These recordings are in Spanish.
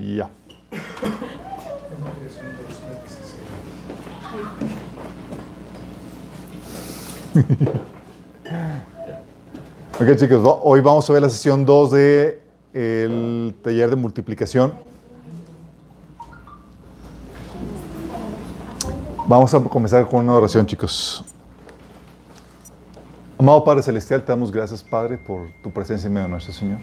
Ya. ok chicos, hoy vamos a ver la sesión 2 de el taller de multiplicación. Vamos a comenzar con una oración chicos. Amado Padre Celestial, te damos gracias Padre por tu presencia en medio de nuestro Señor.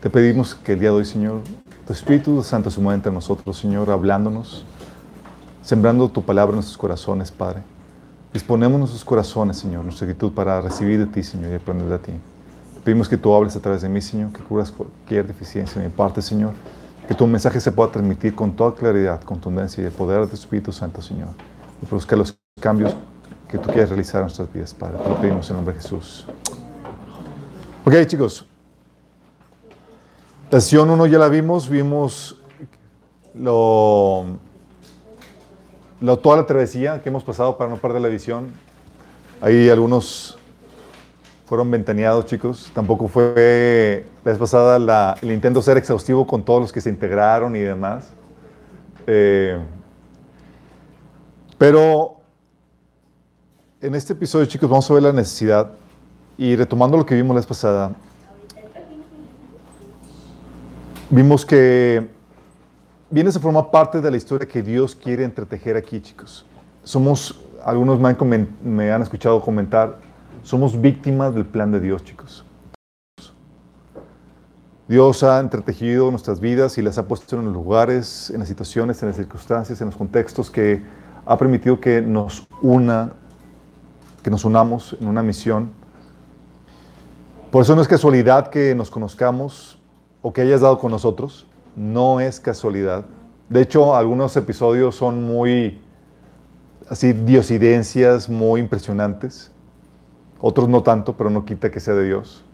Te pedimos que el día de hoy Señor, tu Espíritu Santo se mueva entre nosotros Señor, hablándonos, sembrando tu palabra en nuestros corazones Padre. Disponemos nuestros corazones, Señor, nuestra actitud para recibir de ti, Señor, y aprender de ti. Pedimos que tú hables a través de mí, Señor, que curas cualquier deficiencia de mi parte, Señor. Que tu mensaje se pueda transmitir con toda claridad, contundencia y el poder de tu Espíritu Santo, Señor. Y produzca los cambios que tú quieres realizar en nuestras vidas, Padre. Te lo pedimos en nombre de Jesús. Ok, chicos. La sesión 1 ya la vimos, vimos lo toda la travesía que hemos pasado para no perder la visión. Ahí algunos fueron ventaneados, chicos. Tampoco fue la vez pasada la, el intento ser exhaustivo con todos los que se integraron y demás. Eh, pero en este episodio, chicos, vamos a ver la necesidad y retomando lo que vimos la vez pasada, vimos que vienes a formar parte de la historia que Dios quiere entretejer aquí, chicos. Somos, algunos me han, me han escuchado comentar, somos víctimas del plan de Dios, chicos. Dios ha entretejido nuestras vidas y las ha puesto en los lugares, en las situaciones, en las circunstancias, en los contextos que ha permitido que nos una, que nos unamos en una misión. Por eso no es casualidad que nos conozcamos o que hayas dado con nosotros no es casualidad. De hecho, algunos episodios son muy, así, diosidencias muy impresionantes. Otros no tanto, pero no quita que sea de Dios.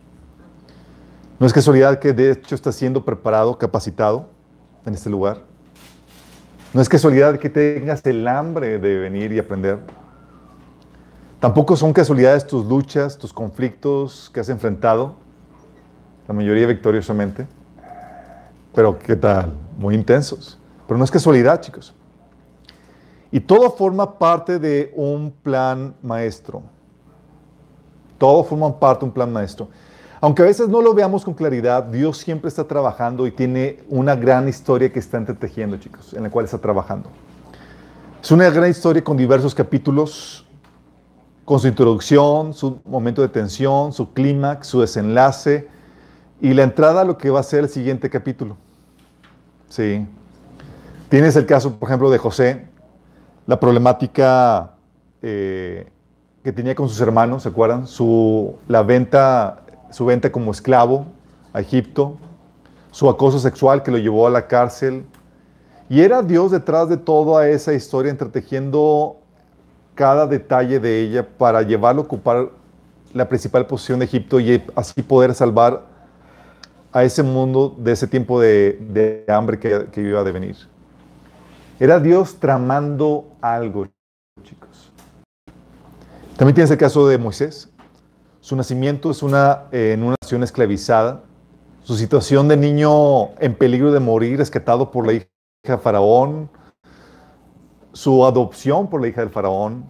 No es casualidad que de hecho está siendo preparado, capacitado en este lugar. No es casualidad que tengas el hambre de venir y aprender. Tampoco son casualidades tus luchas, tus conflictos que has enfrentado, la mayoría victoriosamente. Pero ¿qué tal? Muy intensos. Pero no es casualidad, chicos. Y todo forma parte de un plan maestro. Todo forma parte de un plan maestro. Aunque a veces no lo veamos con claridad, Dios siempre está trabajando y tiene una gran historia que está entretejiendo, chicos, en la cual está trabajando. Es una gran historia con diversos capítulos, con su introducción, su momento de tensión, su clímax, su desenlace y la entrada a lo que va a ser el siguiente capítulo. Sí. Tienes el caso, por ejemplo, de José, la problemática eh, que tenía con sus hermanos, ¿se acuerdan? Su, la venta, su venta como esclavo a Egipto, su acoso sexual que lo llevó a la cárcel. Y era Dios detrás de toda esa historia, entretejiendo cada detalle de ella para llevarlo a ocupar la principal posición de Egipto y así poder salvar a ese mundo de ese tiempo de, hambre que, iba a devenir. Era Dios tramando algo, chicos. También tienes el caso de Moisés. Su nacimiento es una, en una nación esclavizada. Su situación de niño en peligro de morir, rescatado por la hija de Faraón. Su adopción por la hija del Faraón.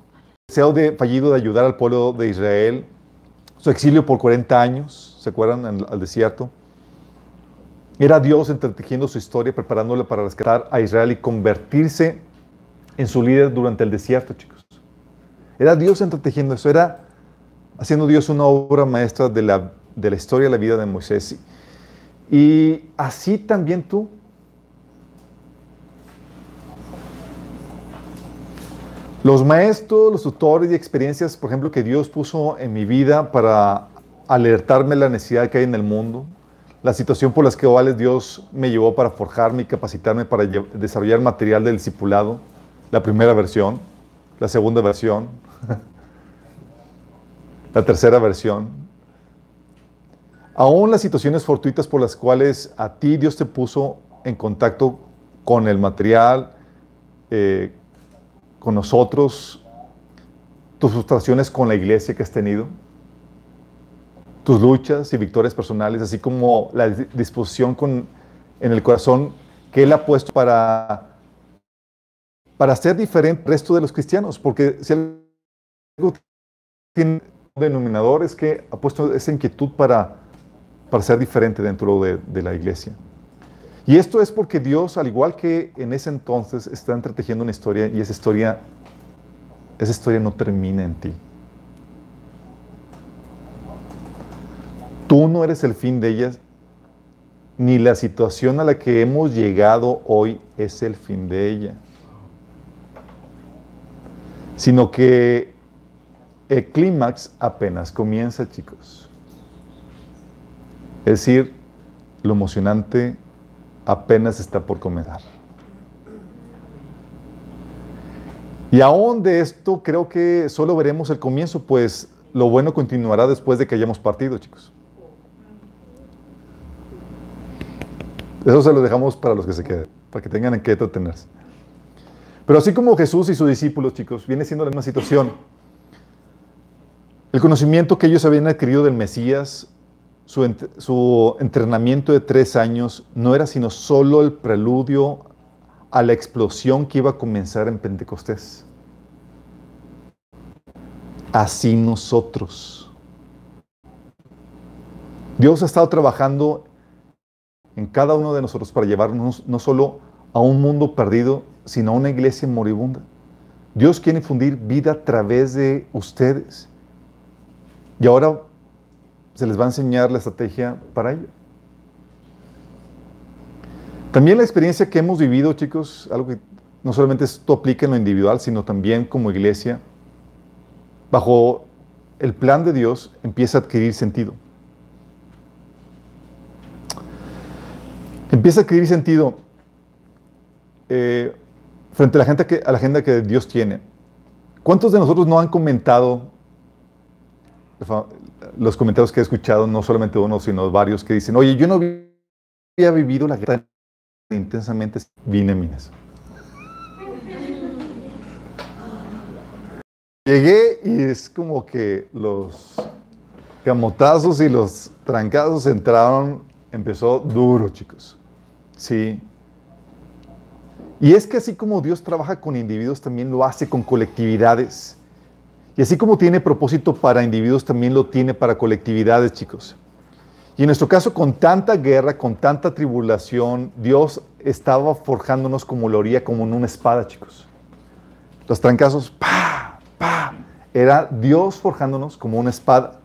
Deseo de, fallido de ayudar al pueblo de Israel. Su exilio por 40 años, ¿se acuerdan? al desierto era Dios entretejiendo su historia, preparándola para rescatar a Israel y convertirse en su líder durante el desierto, chicos. Era Dios entretejiendo eso, era haciendo Dios una obra maestra de la, de la historia de la vida de Moisés. Y así también tú. Los maestros, los tutores y experiencias, por ejemplo, que Dios puso en mi vida para alertarme la necesidad que hay en el mundo, la situación por las que Dios me llevó para forjarme y capacitarme para desarrollar material del discipulado, la primera versión, la segunda versión, la tercera versión. Aún las situaciones fortuitas por las cuales a ti Dios te puso en contacto con el material, eh, con nosotros, tus frustraciones con la iglesia que has tenido, tus luchas y victorias personales, así como la disposición con, en el corazón que Él ha puesto para, para ser diferente al resto de los cristianos. Porque si algo tiene un denominador es que ha puesto esa inquietud para, para ser diferente dentro de, la iglesia. Y esto es porque Dios, al igual que en ese entonces, está entretejiendo una historia y esa historia, esa historia no termina en ti. Tú no eres el fin de ellas, ni la situación a la que hemos llegado hoy es el fin de ella, sino que el clímax apenas comienza, chicos. Es decir, lo emocionante apenas está por comenzar. Y aún de esto creo que solo veremos el comienzo, pues lo bueno continuará después de que hayamos partido, chicos. Eso se lo dejamos para los que se queden, para que tengan en qué. Pero así como Jesús y sus discípulos, chicos, viene siendo la misma situación. El conocimiento que ellos habían adquirido del Mesías, su, su entrenamiento de tres años, no era sino solo el preludio a la explosión que iba a comenzar en Pentecostés. Así nosotros. Dios ha estado trabajando en cada uno de nosotros para llevarnos no solo a un mundo perdido, sino a una iglesia moribunda. Dios quiere infundir vida a través de ustedes. Y ahora se les va a enseñar la estrategia para ello. También la experiencia que hemos vivido, chicos, algo que no solamente esto aplica en lo individual, sino también como iglesia, bajo el plan de Dios, empieza a adquirir sentido. Empieza a adquirir sentido eh, frente a la, gente que, a la agenda que Dios tiene. ¿Cuántos de nosotros no han comentado los comentarios que he escuchado, no solamente uno, sino varios que dicen, oye, yo no había vivido la guerra intensamente, vine minas. Llegué y es como que los camotazos y los trancazos entraron, empezó duro, chicos. Sí. Y es que así como Dios trabaja con individuos, también lo hace con colectividades. Y así como tiene propósito para individuos, también lo tiene para colectividades, chicos. Y en nuestro caso, con tanta guerra, con tanta tribulación, Dios estaba forjándonos como lo haría, como en una espada, chicos. Los trancazos, pa, pa, era Dios forjándonos como una espada.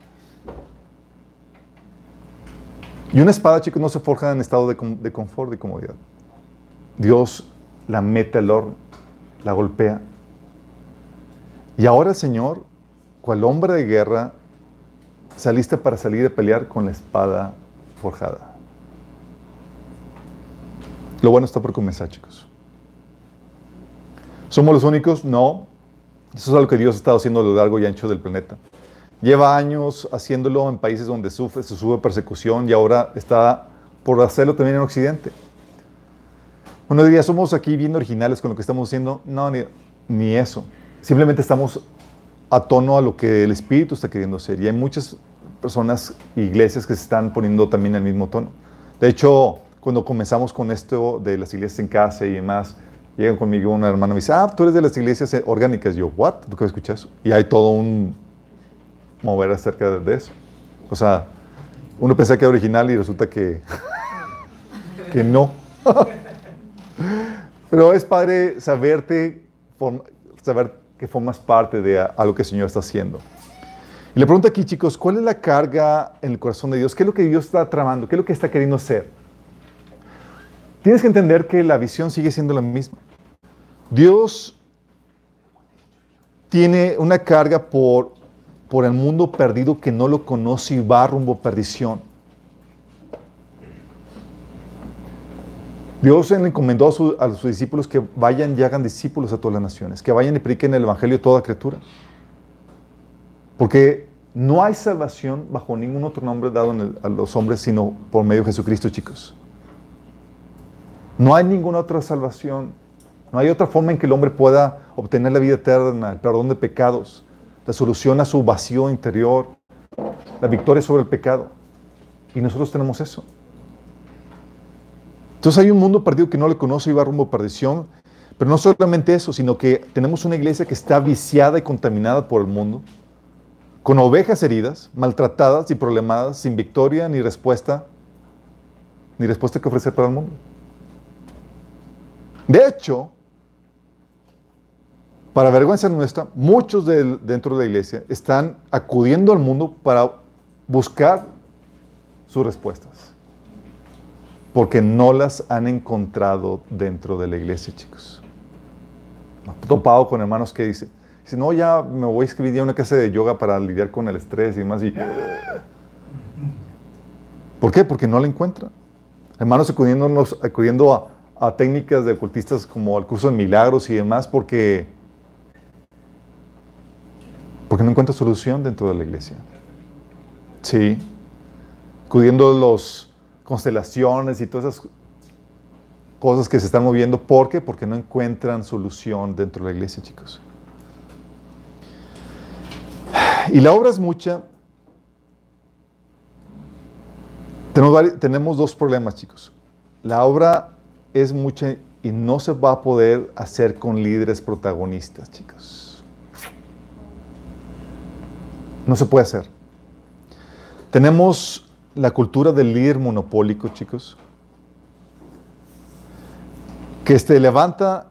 Y una espada, chicos, no se forja en estado de, confort y comodidad. Dios la mete al horno, la golpea. Y ahora, Señor, cual hombre de guerra, saliste para salir a pelear con la espada forjada. Lo bueno está por comenzar, chicos. ¿Somos los únicos? No. Eso es algo que Dios ha estado haciendo a lo largo y ancho del planeta. Lleva años haciéndolo en países donde sufre, se sube persecución y ahora está por hacerlo también en Occidente. Uno diría, somos aquí bien originales con lo que estamos haciendo. No, ni, ni eso. Simplemente estamos a tono a lo que el Espíritu está queriendo hacer. Y hay muchas personas, iglesias que se están poniendo también el mismo tono. De hecho, cuando comenzamos con esto de las iglesias en casa y demás, llegan conmigo una hermana y me dice, ah, tú eres de las iglesias orgánicas. yo, ¿what? ¿Tú qué escuchas? Y hay todo un mover acerca de eso. O sea, uno pensaba que era original y resulta que, que no. Pero es padre saberte, saber que formas parte de algo que el Señor está haciendo. Y le pregunto aquí, chicos, ¿cuál es la carga en el corazón de Dios? ¿Qué es lo que Dios está tramando? ¿Qué es lo que está queriendo hacer? Tienes que entender que la visión sigue siendo la misma. Dios tiene una carga por por el mundo perdido que no lo conoce y va rumbo a perdición. Dios le encomendó a, sus discípulos que vayan y hagan discípulos a todas las naciones, que vayan y prediquen el Evangelio a toda criatura. Porque no hay salvación bajo ningún otro nombre dado a los hombres sino por medio de Jesucristo, chicos. No hay ninguna otra salvación. No hay otra forma en que el hombre pueda obtener la vida eterna, el perdón de pecados, la solución a su vacío interior, la victoria sobre el pecado. Y nosotros tenemos eso. Entonces hay un mundo perdido que no le conoce y va rumbo a perdición. Pero no solamente eso, sino que tenemos una iglesia que está viciada y contaminada por el mundo, con ovejas heridas, maltratadas y problemadas, sin victoria ni respuesta, ni respuesta que ofrecer para el mundo. De hecho, para vergüenza nuestra, muchos dentro de la iglesia están acudiendo al mundo para buscar sus respuestas, porque no las han encontrado dentro de la iglesia, chicos. topado con hermanos que dicen, dice, no, ya me voy a escribir ya una clase de yoga para lidiar con el estrés y demás. ¿Por qué? Porque no la encuentran. Hermanos acudiendo, acudiendo a, a técnicas de ocultistas como al curso de milagros y demás porque, porque no encuentra solución dentro de la iglesia. Sí. Acudiendo las constelaciones y todas esas cosas que se están moviendo. ¿Por qué? Porque no encuentran solución dentro de la iglesia, chicos. Y la obra es mucha. Tenemos, tenemos dos problemas, chicos. La obra es mucha y no se va a poder hacer con líderes protagonistas, chicos. No se puede hacer. Tenemos la cultura del líder monopólico, chicos, que se este, levanta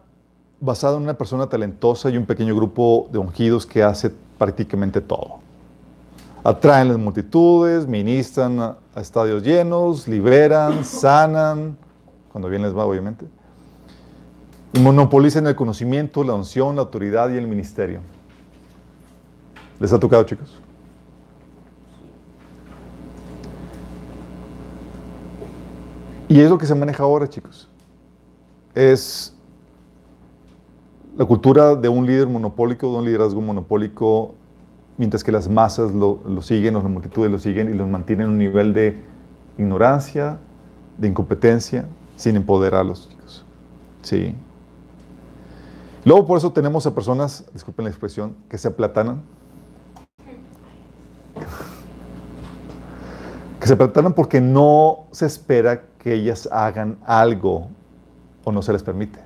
basado en una persona talentosa y un pequeño grupo de ungidos que hace prácticamente todo. Atraen las multitudes, ministran a estadios llenos, liberan, sanan, cuando bien les va, obviamente. Y monopolizan el conocimiento, la unción, la autoridad y el ministerio. ¿Les ha tocado, chicos? Y es lo que se maneja ahora, chicos. Es la cultura de un líder monopólico, de un liderazgo monopólico, mientras que las masas lo, lo siguen, las multitudes lo siguen y los mantienen en un nivel de ignorancia, de incompetencia, sin empoderarlos, chicos. Sí. Luego por eso tenemos a personas, disculpen la expresión, que se aplatanan. Que se aplatanan porque no se espera que ellas hagan algo o no se les permite.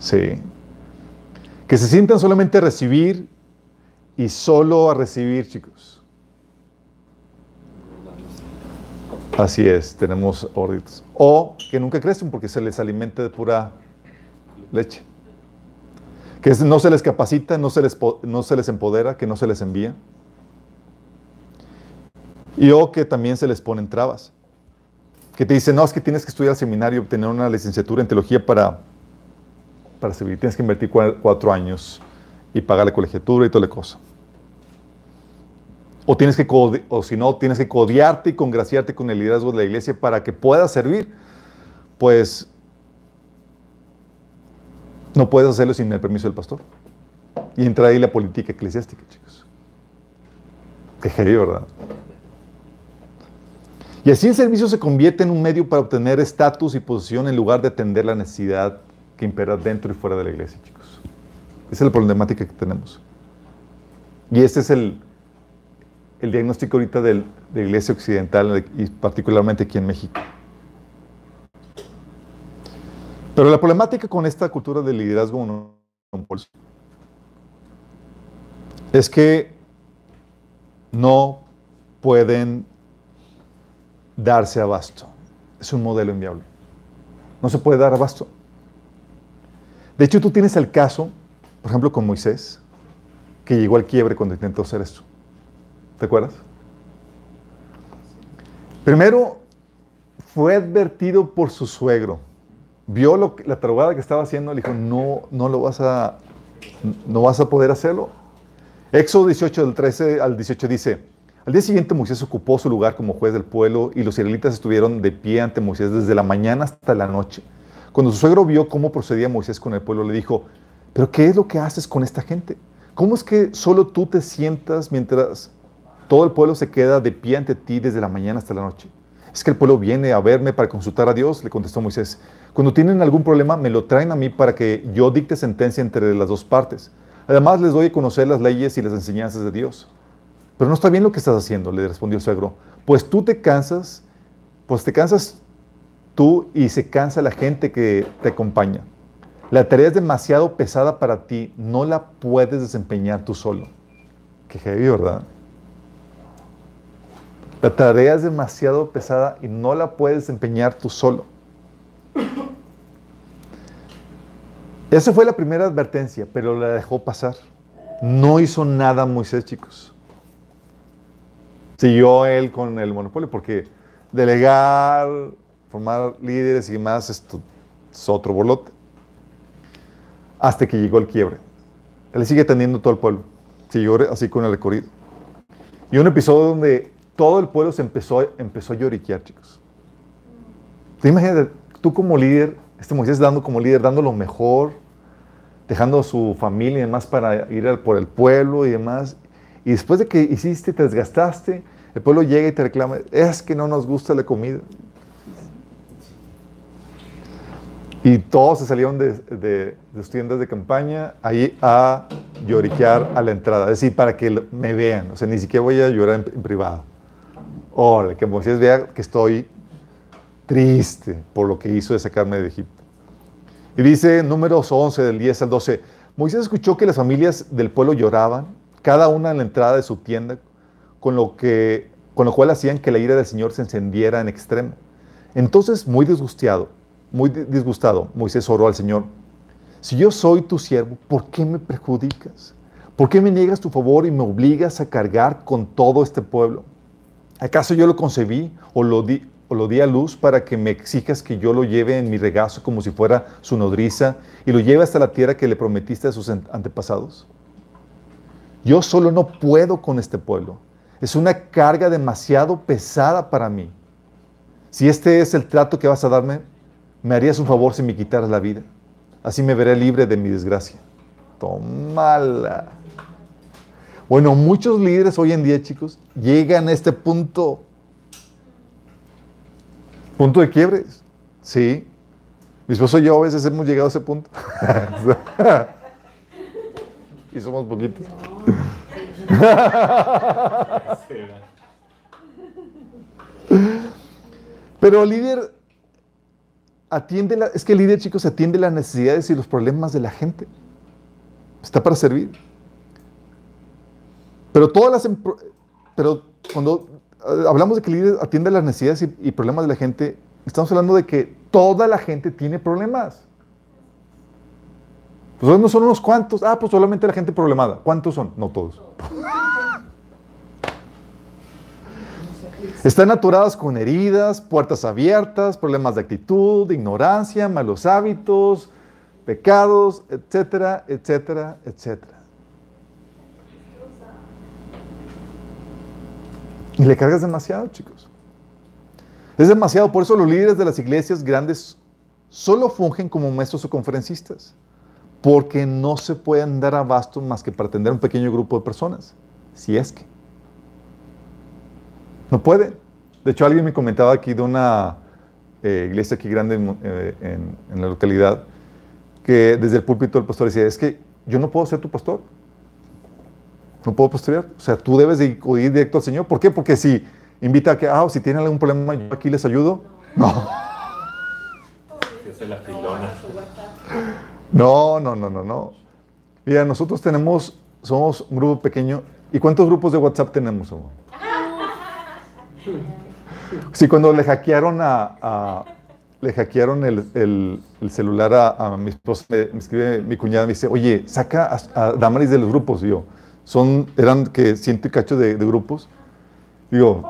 Sí. Que se sientan solamente a recibir y solo a recibir, chicos. Así es, tenemos órditos. O que nunca crecen porque se les alimenta de pura leche. Que no se les capacita, no se les, no se les empodera, que no se les envía. Y o que también se les ponen trabas. Que te dicen, no, es que tienes que estudiar al seminario, obtener una licenciatura en teología para, para servir. Tienes que invertir cuatro años y pagar la colegiatura y toda la cosa. O, tienes que, o si no, tienes que codiarte y congraciarte con el liderazgo de la iglesia para que puedas servir. Pues no puedes hacerlo sin el permiso del pastor. Y entra ahí la política eclesiástica, chicos. Qué heavy, ¿verdad? Y así el servicio se convierte en un medio para obtener estatus y posición en lugar de atender la necesidad que impera dentro y fuera de la iglesia, chicos. Esa es la problemática que tenemos. Y este es el, el diagnóstico ahorita de la iglesia occidental y particularmente aquí en México. Pero la problemática con esta cultura del liderazgo es que no pueden darse abasto. Es un modelo inviable. No se puede dar abasto. De hecho, tú tienes el caso, por ejemplo, con Moisés, que llegó al quiebre cuando intentó hacer esto. ¿Te acuerdas? Primero, fue advertido por su suegro. Vio lo, la tarugada que estaba haciendo, le dijo, no, no lo vas a, no vas a poder hacerlo. Éxodo 18, del 13 al 18 dice, al día siguiente Moisés ocupó su lugar como juez del pueblo y los israelitas estuvieron de pie ante Moisés desde la mañana hasta la noche. Cuando su suegro vio cómo procedía Moisés con el pueblo, le dijo, pero ¿qué es lo que haces con esta gente? ¿Cómo es que solo tú te sientas mientras todo el pueblo se queda de pie ante ti desde la mañana hasta la noche. Es que el pueblo viene a verme para consultar a Dios, le contestó Moisés. Cuando tienen algún problema, me lo traen a mí para que yo dicte sentencia entre las dos partes. Además, les doy a conocer las leyes y las enseñanzas de Dios. Pero no está bien lo que estás haciendo, le respondió el suegro. Pues tú te cansas, pues te cansas tú y se cansa la gente que te acompaña. La tarea es demasiado pesada para ti, no la puedes desempeñar tú solo. Qué heavy, ¿verdad? La tarea es demasiado pesada y no la puedes desempeñar tú solo. Esa fue la primera advertencia, pero la dejó pasar. No hizo nada Moisés, chicos. Siguió él con el monopolio, porque delegar, formar líderes y demás esto es otro bolote. Hasta que llegó el quiebre. Él sigue teniendo todo el pueblo. Siguió así con el recorrido. Y un episodio donde todo el pueblo se empezó, empezó a lloriquear, chicos. ¿Te imaginas tú como líder, este Moisés dando como líder, dando lo mejor, dejando a su familia y demás para ir por el pueblo y demás? Y después de que hiciste, te desgastaste, el pueblo llega y te reclama, es que no nos gusta la comida. Y todos se salieron de, de, sus tiendas de campaña ahí a lloriquear a la entrada. Es decir, para que me vean. O sea, ni siquiera voy a llorar en, privado. Órale, que Moisés vea que estoy triste por lo que hizo de sacarme de Egipto. Y dice números 11, del 10 al 12, Moisés escuchó que las familias del pueblo lloraban, cada una en la entrada de su tienda, con lo, que, con lo cual hacían que la ira del Señor se encendiera en extremo. Entonces, muy disgustado, muy disgustado, Moisés oró al Señor, si yo soy tu siervo, ¿por qué me perjudicas? ¿Por qué me niegas tu favor y me obligas a cargar con todo este pueblo? ¿Acaso yo lo concebí o lo di, o lo di a luz para que me exijas que yo lo lleve en mi regazo como si fuera su nodriza y lo lleve hasta la tierra que le prometiste a sus antepasados? Yo solo no puedo con este pueblo. Es una carga demasiado pesada para mí. Si este es el trato que vas a darme, me harías un favor si me quitaras la vida. Así me veré libre de mi desgracia. Tómala. Bueno, muchos líderes hoy en día, chicos, llegan a este punto. Punto de quiebre. Sí. Mi esposo y yo a veces hemos llegado a ese punto. y somos poquitos. Pero líder atiende, la, es que el líder, chicos, atiende las necesidades y los problemas de la gente. Está para servir. Pero todas las, pero cuando eh, hablamos de que el líder atiende las necesidades y, problemas de la gente, estamos hablando de que toda la gente tiene problemas. Pues no son unos cuantos. Ah, pues solamente la gente problemada. ¿Cuántos son? No todos. Están aturadas con heridas, puertas abiertas, problemas de actitud, ignorancia, malos hábitos, pecados, etcétera, etcétera, etcétera. Y le cargas demasiado, chicos. Es demasiado, por eso los líderes de las iglesias grandes solo fungen como maestros o conferencistas, porque no se pueden dar abasto más que para atender a un pequeño grupo de personas, si es que. No puede. De hecho, alguien me comentaba aquí de una eh, iglesia aquí grande eh, en, la localidad, que desde el púlpito el pastor decía, es que yo no puedo ser tu pastor. No puedo pastorear. O sea, tú debes de ir directo al Señor. ¿Por qué? Porque si invita a que, ah, si tienen algún problema, yo aquí les ayudo. No. No, no, no, no, no. Mira, nosotros tenemos, somos un grupo pequeño. ¿Y cuántos grupos de WhatsApp tenemos, amor? Sí, cuando le hackearon a, le hackearon el, celular a, mi esposa, me, escribe mi cuñada, me dice, oye, saca a, Damaris de los grupos. Y yo, son, eran que ciento y cacho de, grupos. Y yo,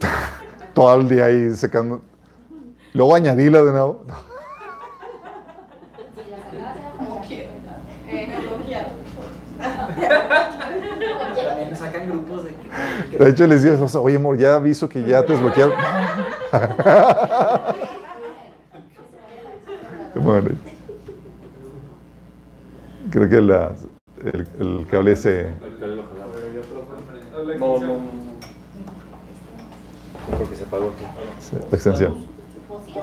todo el día ahí sacando. Luego añadíla de nuevo. De hecho, les digo, oye, amor, ya aviso que ya te desbloquearon. bueno, creo que la, el, el cable ese. No, no. Porque se apagó aquí. Sí, la extensión.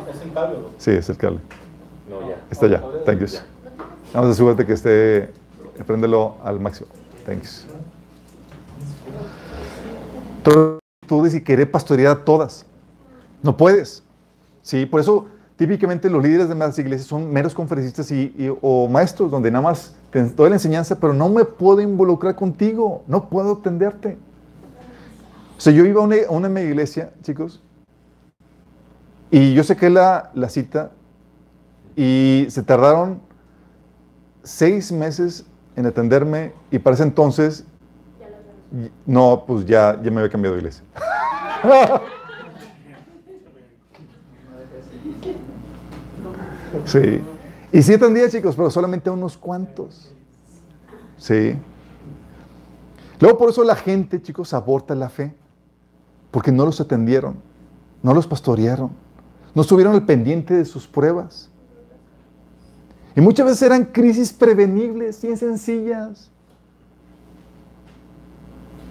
¿Es el cable? Sí, es el cable. No, ya. Está ya. Thank you. Vamos a asegurarte que esté. Préndelo al máximo. Thanks. Tú, dices querer pastorear a todas. No puedes. Sí, por eso típicamente los líderes de las iglesias son meros conferencistas y, o maestros, donde nada más te doy la enseñanza, pero no me puedo involucrar contigo, no puedo atenderte. O sea, yo iba a una, a una iglesia, chicos, y yo saqué la, la cita y se tardaron seis meses en atenderme y para ese entonces, no, pues ya, ya me había cambiado de iglesia. Sí. Y sí atendía, chicos, pero solamente unos cuantos. Sí. Luego por eso la gente, chicos, aborta la fe. Porque no los atendieron, no los pastorearon, no estuvieron al pendiente de sus pruebas. Y muchas veces eran crisis prevenibles, bien sencillas,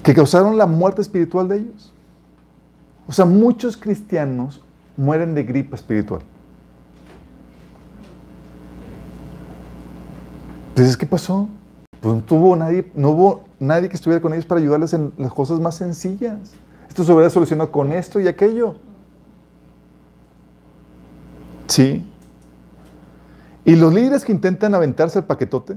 que causaron la muerte espiritual de ellos. O sea, muchos cristianos mueren de gripa espiritual. Entonces, ¿qué pasó? Pues no, tuvo nadie, no hubo nadie que estuviera con ellos para ayudarles en las cosas más sencillas. Esto se hubiera solucionado con esto y aquello. Sí. Y los líderes que intentan aventarse el paquetote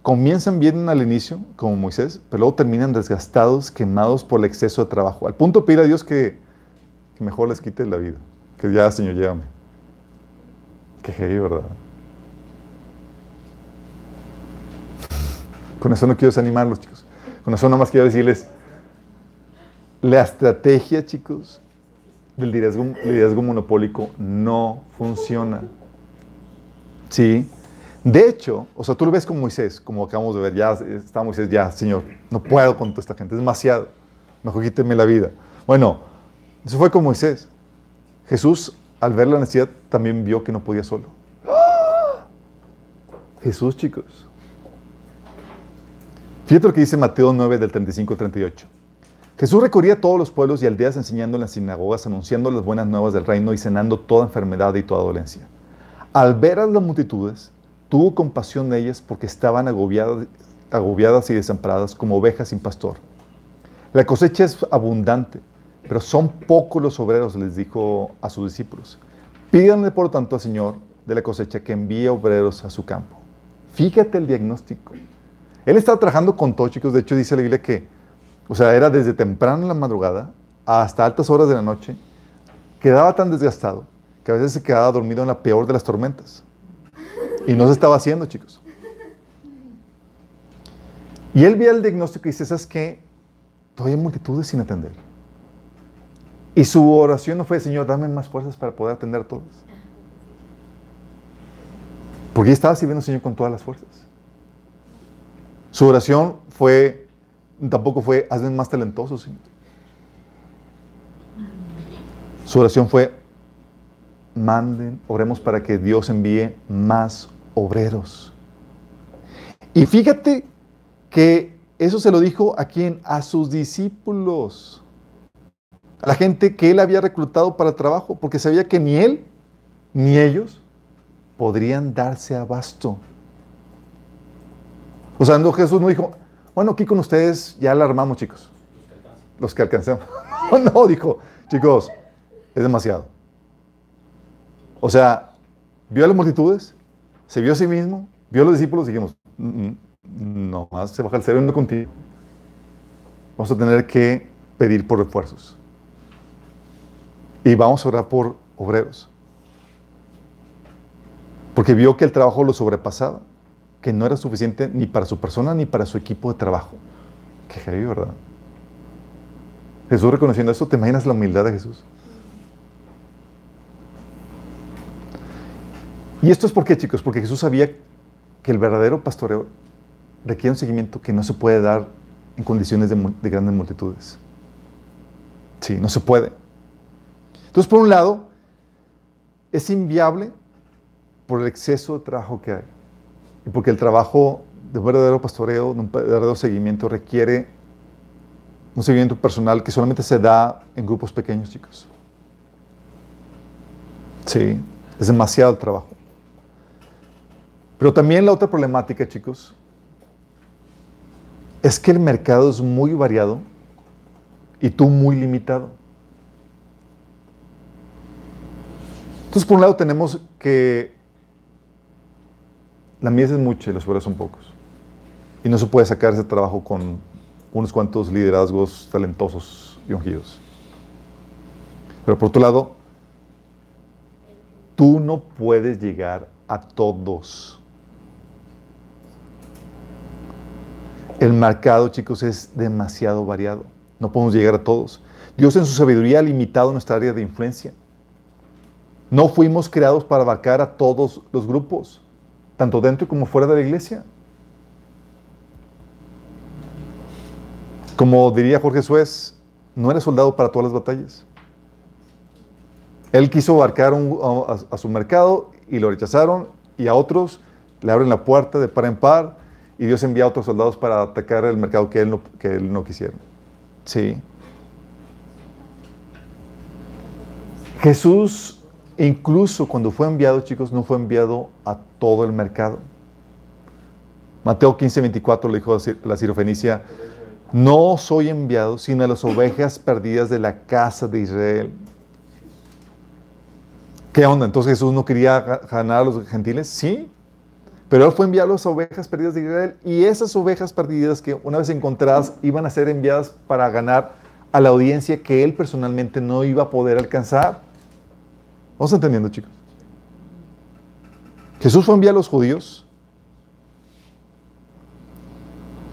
comienzan bien al inicio, como Moisés, pero luego terminan desgastados, quemados por el exceso de trabajo. Al punto de pedir a Dios que, mejor les quite la vida. Que ya, Señor, llévame. Qué heavy, ¿verdad? Con eso no quiero desanimarlos, chicos. Con eso nada más quiero decirles, la estrategia, chicos, del liderazgo, monopólico no funciona. ¿Sí? De hecho, o sea, tú lo ves con Moisés, como acabamos de ver, ya está Moisés, ya, Señor, no puedo con toda esta gente, es demasiado. Mejor quíteme la vida. Bueno, eso fue con Moisés. Jesús, al ver la necesidad, también vio que no podía solo. Jesús, chicos. Fíjate lo que dice Mateo 9 del 35 al 38. Jesús recorría todos los pueblos y aldeas enseñando en las sinagogas, anunciando las buenas nuevas del reino y sanando toda enfermedad y toda dolencia. Al ver a las multitudes, tuvo compasión de ellas porque estaban agobiadas, agobiadas y desamparadas como ovejas sin pastor. La cosecha es abundante, pero son pocos los obreros, les dijo a sus discípulos. Pídanle por lo tanto al Señor de la cosecha que envíe obreros a su campo. Fíjate el diagnóstico. Él estaba trabajando con todo, chicos. De hecho, dice la Biblia que, o sea, era desde temprano en la madrugada hasta altas horas de la noche. Quedaba tan desgastado que a veces se quedaba dormido en la peor de las tormentas. Y no se estaba haciendo, chicos. Y él veía el diagnóstico y dice, ¿sabes qué? Todavía hay multitudes sin atender. Y su oración no fue, Señor, dame más fuerzas para poder atender a todos. Porque estaba sirviendo al Señor con todas las fuerzas. Su oración fue, tampoco fue, hazme más talentosos. Su oración fue, manden, oremos para que Dios envíe más obreros. Y fíjate que eso se lo dijo a quién? A sus discípulos. A la gente que él había reclutado para trabajo, porque sabía que ni él ni ellos podrían darse abasto. O sea, no, Jesús no dijo, bueno, aquí con ustedes ya la armamos, chicos. Los que alcancemos. no, dijo, chicos, es demasiado. O sea, vio a las multitudes, se vio a sí mismo, vio a los discípulos y dijimos, mm, mm, no más se baja el cerebro contigo. Vamos a tener que pedir por refuerzos. Y vamos a orar por obreros. Porque vio que el trabajo lo sobrepasaba que no era suficiente ni para su persona ni para su equipo de trabajo. Qué heavy, ¿verdad? Jesús reconociendo eso, ¿te imaginas la humildad de Jesús? Y esto es por qué, chicos, porque Jesús sabía que el verdadero pastoreo requiere un seguimiento que no se puede dar en condiciones de, de grandes multitudes. Sí, no se puede. Entonces, por un lado, es inviable por el exceso de trabajo que hay. Y porque el trabajo de un verdadero pastoreo, de un verdadero seguimiento, requiere un seguimiento personal que solamente se da en grupos pequeños, chicos. Sí, es demasiado trabajo. Pero también la otra problemática, chicos, es que el mercado es muy variado y tú muy limitado. Entonces, por un lado tenemos que la mies es mucha y los obreros son pocos. Y no se puede sacar ese trabajo con unos cuantos liderazgos talentosos y ungidos. Pero por otro lado, tú no puedes llegar a todos. El mercado, chicos, es demasiado variado. No podemos llegar a todos. Dios en su sabiduría ha limitado nuestra área de influencia. No fuimos creados para abarcar a todos los grupos, tanto dentro como fuera de la iglesia. Como diría Jorge Suez, no eres soldado para todas las batallas. Él quiso abarcar a, su mercado y lo rechazaron y a otros le abren la puerta de par en par y Dios envía a otros soldados para atacar el mercado que él no, que él no quisiera. Sí. Jesús, incluso cuando fue enviado, chicos, no fue enviado a todo el mercado. Mateo 15, 24 le dijo a la sirofenicia, no soy enviado sino a las ovejas perdidas de la casa de Israel. ¿Qué onda? Entonces Jesús no quería ganar a los gentiles. Sí, pero él fue enviado a las ovejas perdidas de Israel y esas ovejas perdidas que una vez encontradas iban a ser enviadas para ganar a la audiencia que él personalmente no iba a poder alcanzar. ¿Vamos entendiendo, chicos? Jesús fue enviado a los judíos.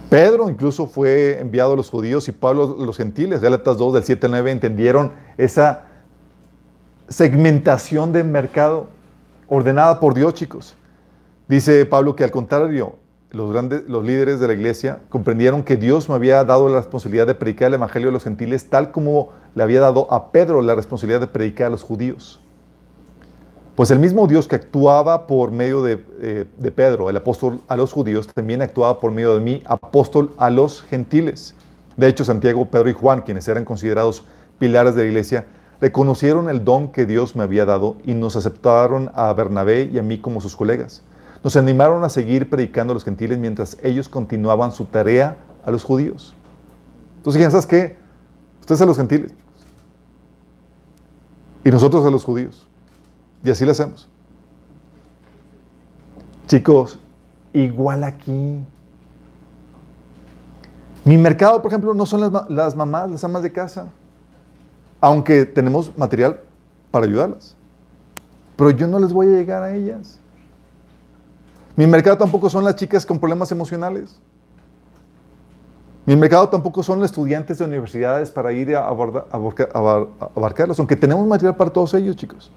Pedro incluso fue enviado a los judíos y Pablo a los gentiles. Gálatas 2 del 7 al 9 entendieron esa segmentación de mercado ordenada por Dios, chicos. Dice Pablo que al contrario, los, grandes, los líderes de la iglesia comprendieron que Dios me había dado la responsabilidad de predicar el Evangelio a los gentiles, tal como le había dado a Pedro la responsabilidad de predicar a los judíos. Pues el mismo Dios que actuaba por medio de, eh, de, Pedro, el apóstol a los judíos, también actuaba por medio de mí, apóstol a los gentiles. De hecho, Santiago, Pedro y Juan, quienes eran considerados pilares de la iglesia, reconocieron el don que Dios me había dado y nos aceptaron a Bernabé y a mí como sus colegas. Nos animaron a seguir predicando a los gentiles mientras ellos continuaban su tarea a los judíos. Entonces, ¿sabes qué? Ustedes a los gentiles y nosotros a los judíos. Y así lo hacemos. Chicos, igual aquí. Mi mercado, por ejemplo, no son las mamás, las amas de casa aunque tenemos material para ayudarlas. Pero yo no les voy a llegar a ellas. Mi mercado tampoco son las chicas con problemas emocionales. Mi mercado tampoco son los estudiantes de universidades para ir a, abarcarlos, aunque tenemos material para todos ellos, chicos.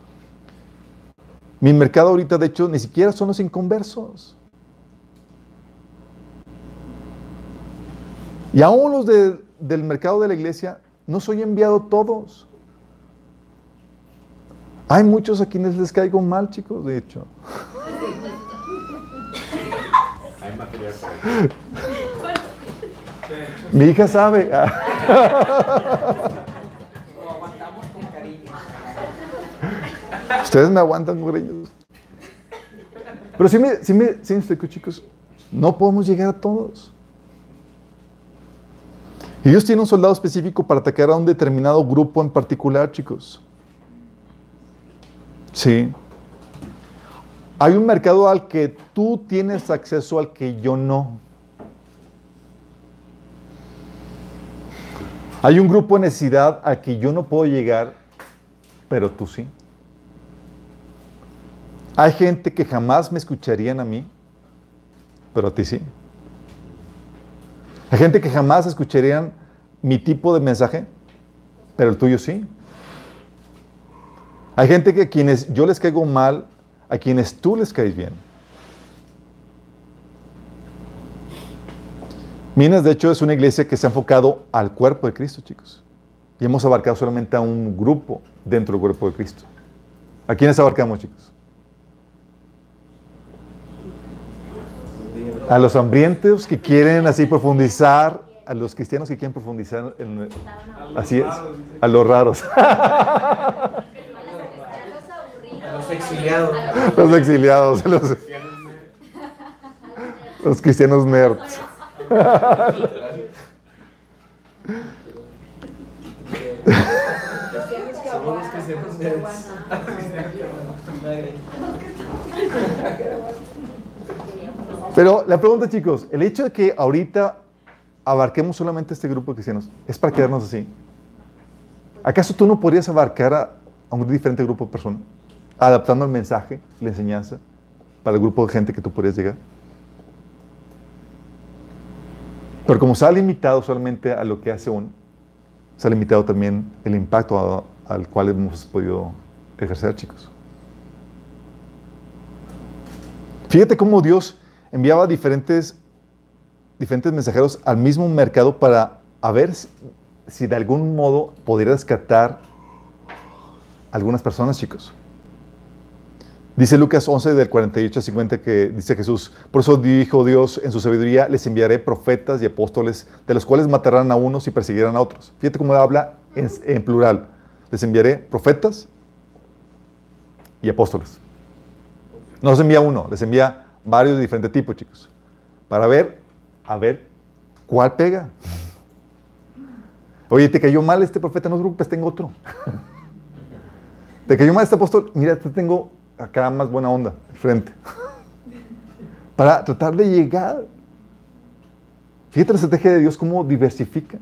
Mi mercado ahorita, de hecho, ni siquiera son los inconversos. Y aún los del mercado de la iglesia no soy enviado todos. Hay muchos a quienes les caigo mal, chicos, de hecho. Mi hija sabe. Ustedes me aguantan ellos. Pero si me, si me, me explico, chicos, no podemos llegar a todos. Y Dios tiene un soldado específico para atacar a un determinado grupo en particular, chicos. Sí. Hay un mercado al que tú tienes acceso al que yo no. Hay un grupo de necesidad al que yo no puedo llegar, pero tú sí. Hay gente que jamás me escucharían a mí, pero a ti sí. Hay gente que jamás escucharían mi tipo de mensaje, pero el tuyo sí. Hay gente que a quienes yo les caigo mal, a quienes tú les caes bien. Minas, de hecho, es una iglesia que se ha enfocado al cuerpo de Cristo, chicos. Y hemos abarcado solamente a un grupo dentro del cuerpo de Cristo. ¿A quiénes abarcamos, chicos? A los hambrientos que quieren así profundizar, a los cristianos que quieren profundizar en... Así es, a los raros. Los exiliados. Los exiliados, los, los cristianos nerds. Pero la pregunta, chicos, el hecho de que ahorita abarquemos solamente este grupo de cristianos, ¿es para quedarnos así? ¿Acaso tú no podrías abarcar a, un diferente grupo de personas, adaptando el mensaje, la enseñanza, para el grupo de gente que tú podrías llegar? Pero como se ha limitado solamente a lo que hace uno, se ha limitado también el impacto al cual hemos podido ejercer, chicos. Fíjate cómo Dios enviaba diferentes, diferentes mensajeros al mismo mercado para ver si, de algún modo podría rescatar algunas personas, chicos. Dice Lucas 11 del 48 al 50 que dice Jesús, por eso dijo Dios en su sabiduría, les enviaré profetas y apóstoles, de los cuales matarán a unos y perseguirán a otros. Fíjate cómo habla en, en plural. Les enviaré profetas y apóstoles. No les envía uno, les envía varios de diferentes tipos, chicos. Para ver, a ver, ¿cuál pega? Oye, te cayó mal este profeta, no te preocupes, tengo otro. te cayó mal este apóstol, mira, te tengo acá más buena onda, frente. Para tratar de llegar. Fíjate la estrategia de Dios, cómo diversifica.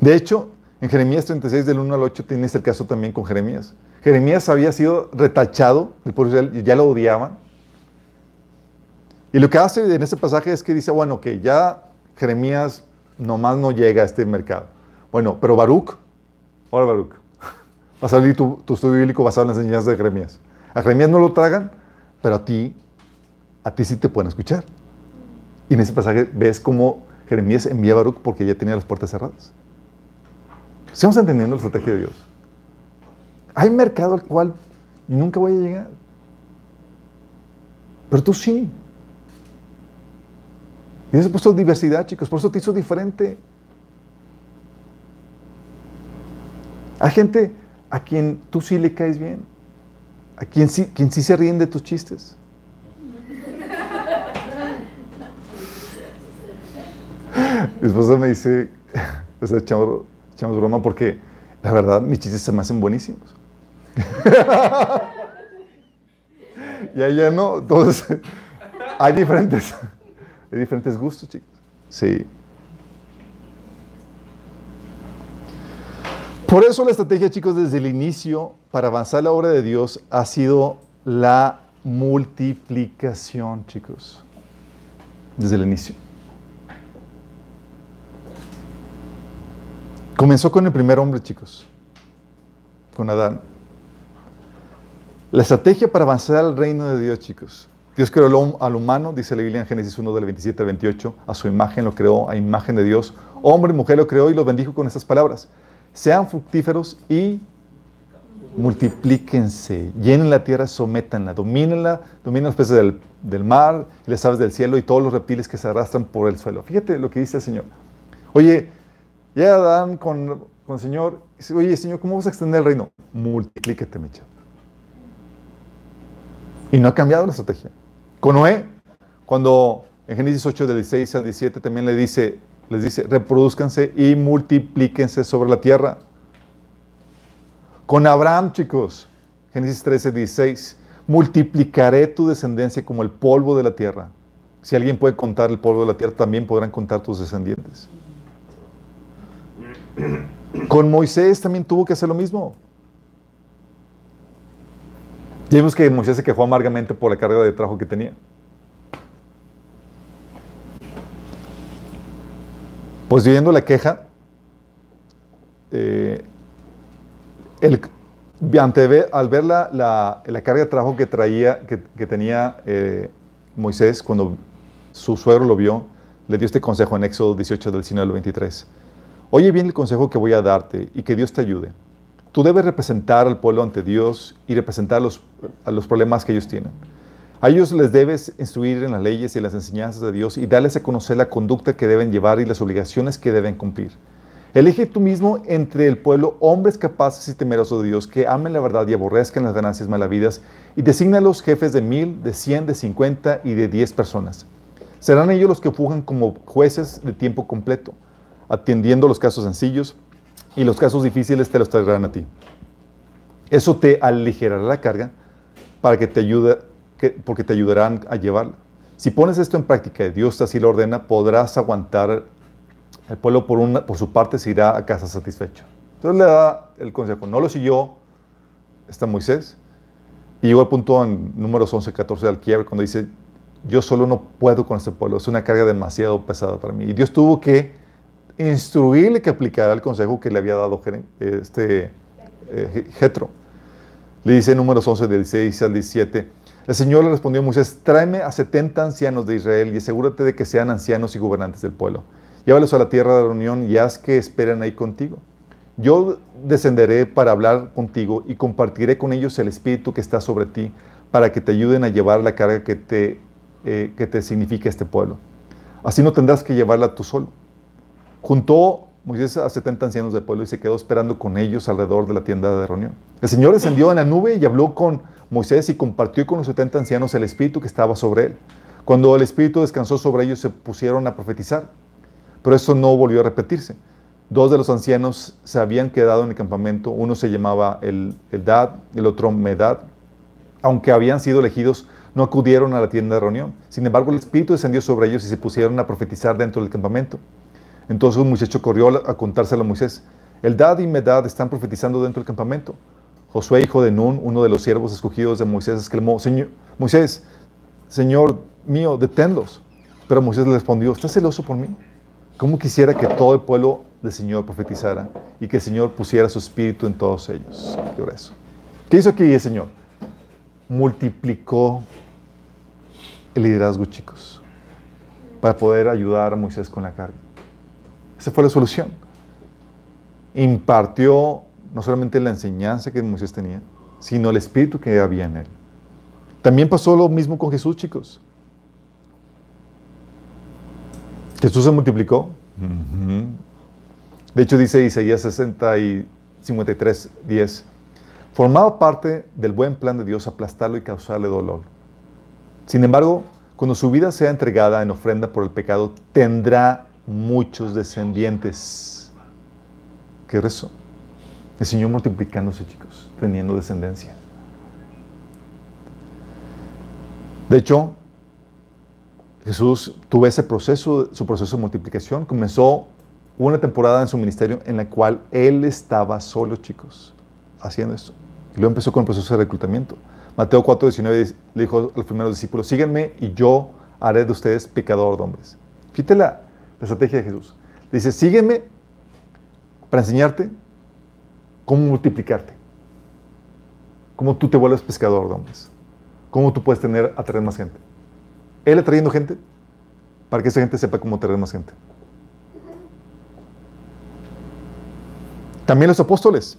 De hecho, en Jeremías 36, del 1 al 8, tienes el caso también con Jeremías. Jeremías había sido retachado, el pueblo ya lo odiaban. Y lo que hace en ese pasaje es que dice, bueno, que ya Jeremías nomás no llega a este mercado. Bueno, pero Baruch, ahora Baruch, va a salir tu, estudio bíblico basado en las enseñanzas de Jeremías. A Jeremías no lo tragan, pero a ti, a ti sí te pueden escuchar. Y en ese pasaje ves cómo Jeremías envía a Baruch porque ya tenía las puertas cerradas. Estamos entendiendo la estrategia de Dios. Hay mercado al cual nunca voy a llegar. Pero tú sí. Y eso puesto diversidad, chicos. Por eso te hizo diferente. Hay gente a quien tú sí le caes bien. A quien sí, quien sí se ríen de tus chistes. Mi esposa me dice, pues echamos, echamos broma porque la verdad mis chistes se me hacen buenísimos. y allá no, entonces hay diferentes, hay diferentes gustos, chicos. Sí. Por eso la estrategia, chicos, desde el inicio para avanzar la obra de Dios ha sido la multiplicación, chicos. Desde el inicio. Comenzó con el primer hombre, chicos. Con Adán. La estrategia para avanzar al reino de Dios, chicos. Dios creó al humano, dice la Biblia en Génesis 1, del 27 al 28, a su imagen lo creó, a imagen de Dios. Hombre y mujer lo creó y los bendijo con estas palabras. Sean fructíferos y multiplíquense, llenen la tierra, sométanla, domínenla, dominen los peces del, mar, las aves del cielo y todos los reptiles que se arrastran por el suelo. Fíjate lo que dice el Señor. Oye, ya Adán con, con el Señor, dice, oye, Señor, ¿cómo vas a extender el reino? Multiplíquete, mi y no ha cambiado la estrategia. Con Noé, cuando en Génesis 8, del 16 al 17 también le dice, les dice, reproduzcanse y multiplíquense sobre la tierra. Con Abraham, chicos, Génesis 13, 16, multiplicaré tu descendencia como el polvo de la tierra. Si alguien puede contar el polvo de la tierra, también podrán contar tus descendientes. Con Moisés también tuvo que hacer lo mismo. Ya vimos que Moisés se quejó amargamente por la carga de trabajo que tenía. Pues viendo la queja, eh, al ver la, carga de trabajo que traía, que, tenía eh, Moisés cuando su suegro lo vio, le dio este consejo en Éxodo 18 del 19 al 23. Oye bien el consejo que voy a darte y que Dios te ayude. Tú debes representar al pueblo ante Dios y representar los, a los problemas que ellos tienen. A ellos les debes instruir en las leyes y las enseñanzas de Dios y darles a conocer la conducta que deben llevar y las obligaciones que deben cumplir. Elige tú mismo entre el pueblo hombres capaces y temerosos de Dios que amen la verdad y aborrezcan las ganancias malavidas y designa los jefes de mil, de cien, de cincuenta y de diez personas. Serán ellos los que fujan como jueces de tiempo completo, atendiendo los casos sencillos y los casos difíciles te los traerán a ti. Eso te aligerará la carga para que te ayude, que, porque te ayudarán a llevarla. Si pones esto en práctica y Dios así lo ordena, podrás aguantar. El pueblo por, una, por su parte se irá a casa satisfecho. Entonces le da el consejo. No lo siguió está Moisés. Y llegó al punto en números 11, 14 del quiebre cuando dice, yo solo no puedo con este pueblo, es una carga demasiado pesada para mí. Y Dios tuvo que instruirle que aplicara el consejo que le había dado este eh, Jetro. Le dice en números 11, del 16 al 17, el Señor le respondió a Moisés, tráeme a 70 ancianos de Israel y asegúrate de que sean ancianos y gobernantes del pueblo. Llévalos a la tierra de la reunión y haz que esperen ahí contigo. Yo descenderé para hablar contigo y compartiré con ellos el espíritu que está sobre ti para que te ayuden a llevar la carga que te, eh, que te significa este pueblo. Así no tendrás que llevarla tú solo. Juntó Moisés a 70 ancianos del pueblo y se quedó esperando con ellos alrededor de la tienda de reunión. El Señor descendió en la nube y habló con Moisés y compartió con los 70 ancianos el espíritu que estaba sobre él. Cuando el espíritu descansó sobre ellos, se pusieron a profetizar. Pero eso no volvió a repetirse. Dos de los ancianos se habían quedado en el campamento. Uno se llamaba el, Dad, el otro Medad. Aunque habían sido elegidos, no acudieron a la tienda de reunión. Sin embargo, el Espíritu descendió sobre ellos y se pusieron a profetizar dentro del campamento. Entonces un muchacho corrió a contárselo a Moisés. El Dad y Medad están profetizando dentro del campamento. Josué, hijo de Nun, uno de los siervos escogidos de Moisés, exclamó, Señor, Moisés, Señor mío, deténlos. Pero Moisés le respondió, ¿estás celoso por mí? ¿Cómo quisiera que todo el pueblo del Señor profetizara y que el Señor pusiera su espíritu en todos ellos? ¿Qué, eso? ¿Qué hizo aquí el Señor? Multiplicó el liderazgo, chicos, para poder ayudar a Moisés con la carga. Esa fue la solución. Impartió no solamente la enseñanza que Moisés tenía, sino el espíritu que había en él. También pasó lo mismo con Jesús, chicos. Jesús se multiplicó. De hecho, dice Isaías 60 y 53, 10, formaba parte del buen plan de Dios aplastarlo y causarle dolor. Sin embargo, cuando su vida sea entregada en ofrenda por el pecado, tendrá muchos descendientes. ¿Qué eso? El Señor multiplicándose, chicos, teniendo descendencia. De hecho, Jesús tuvo ese proceso, su proceso de multiplicación. Comenzó una temporada en su ministerio en la cual él estaba solo, chicos, haciendo esto. Y luego empezó con el proceso de reclutamiento. Mateo 4:19 le dijo a los primeros discípulos, síguenme y yo haré de ustedes pecador de hombres. Fíjate la, la estrategia de Jesús. Dice, sígueme para enseñarte cómo multiplicarte. Cómo tú te vuelves pescador de hombres. Cómo tú puedes tener, atraer más gente. Él atrayendo gente para que esa gente sepa cómo atraer más gente. También los apóstoles.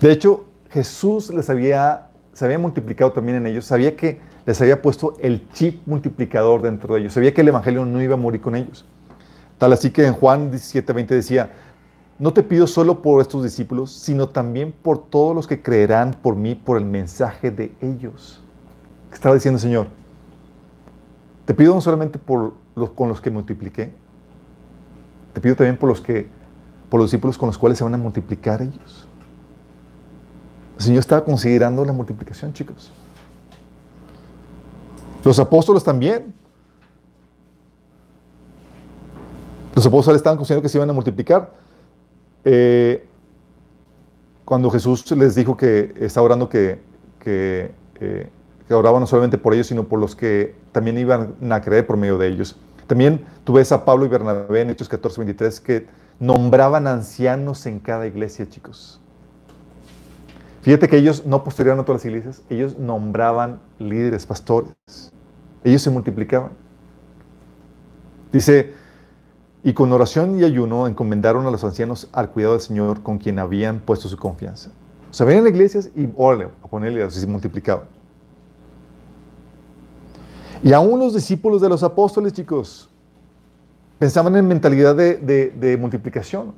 De hecho, Jesús les había, había multiplicado también en ellos. Sabía que les había puesto el chip multiplicador dentro de ellos. Sabía que el Evangelio no iba a morir con ellos. Tal así que en Juan 17:20 decía, no te pido solo por estos discípulos, sino también por todos los que creerán por mí, por el mensaje de ellos. ¿Qué estaba diciendo el Señor? Te pido no solamente por los con los que multipliqué, te pido también por los que, por los discípulos con los cuales se van a multiplicar ellos. El Señor estaba considerando la multiplicación, chicos. Los apóstoles también. Los apóstoles estaban considerando que se iban a multiplicar. Eh, cuando Jesús les dijo que está orando que, que, eh, que, oraba no solamente por ellos, sino por los que también iban a creer por medio de ellos. También tú ves a Pablo y Bernabé en Hechos 14, 23 que nombraban ancianos en cada iglesia, chicos. Fíjate que ellos no posteriormente a todas las iglesias, ellos nombraban líderes, pastores. Ellos se multiplicaban. Dice, y con oración y ayuno encomendaron a los ancianos al cuidado del Señor con quien habían puesto su confianza. O sea, venían a iglesias y órale, a ponerle así se multiplicaban. Y aún los discípulos de los apóstoles, chicos, pensaban en mentalidad de, de multiplicación.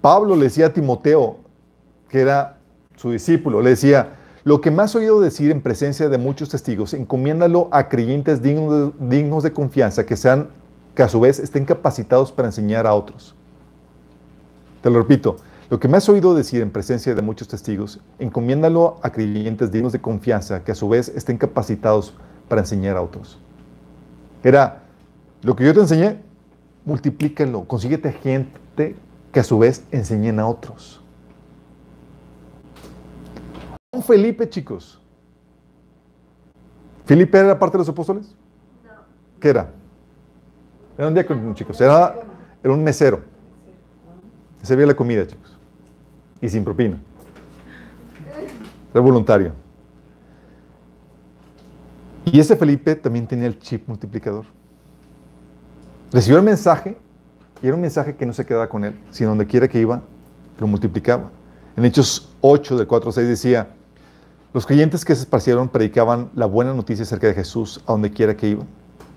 Pablo le decía a Timoteo, que era su discípulo, le decía, lo que más he oído decir en presencia de muchos testigos, encomiéndalo a creyentes dignos de, dignos de confianza que sean que a su vez estén capacitados para enseñar a otros. Te lo repito, Lo que me has oído decir en presencia de muchos testigos, encomiéndalo a creyentes dignos de confianza que a su vez estén capacitados para enseñar a otros. Era, lo que yo te enseñé, multiplícalo, consíguete gente que a su vez enseñen a otros. Felipe, chicos. ¿Felipe era parte de los apóstoles? No. ¿Qué era? Era un día con chicos. Era, era un mesero. Se servía la comida, chicos. Y sin propina. Era voluntario. Y ese Felipe también tenía el chip multiplicador. Recibió el mensaje y era un mensaje que no se quedaba con él, sino donde quiera que iba, lo multiplicaba. En Hechos 8, del 4 6 decía, los creyentes que se esparcieron predicaban la buena noticia acerca de Jesús a donde quiera que iban.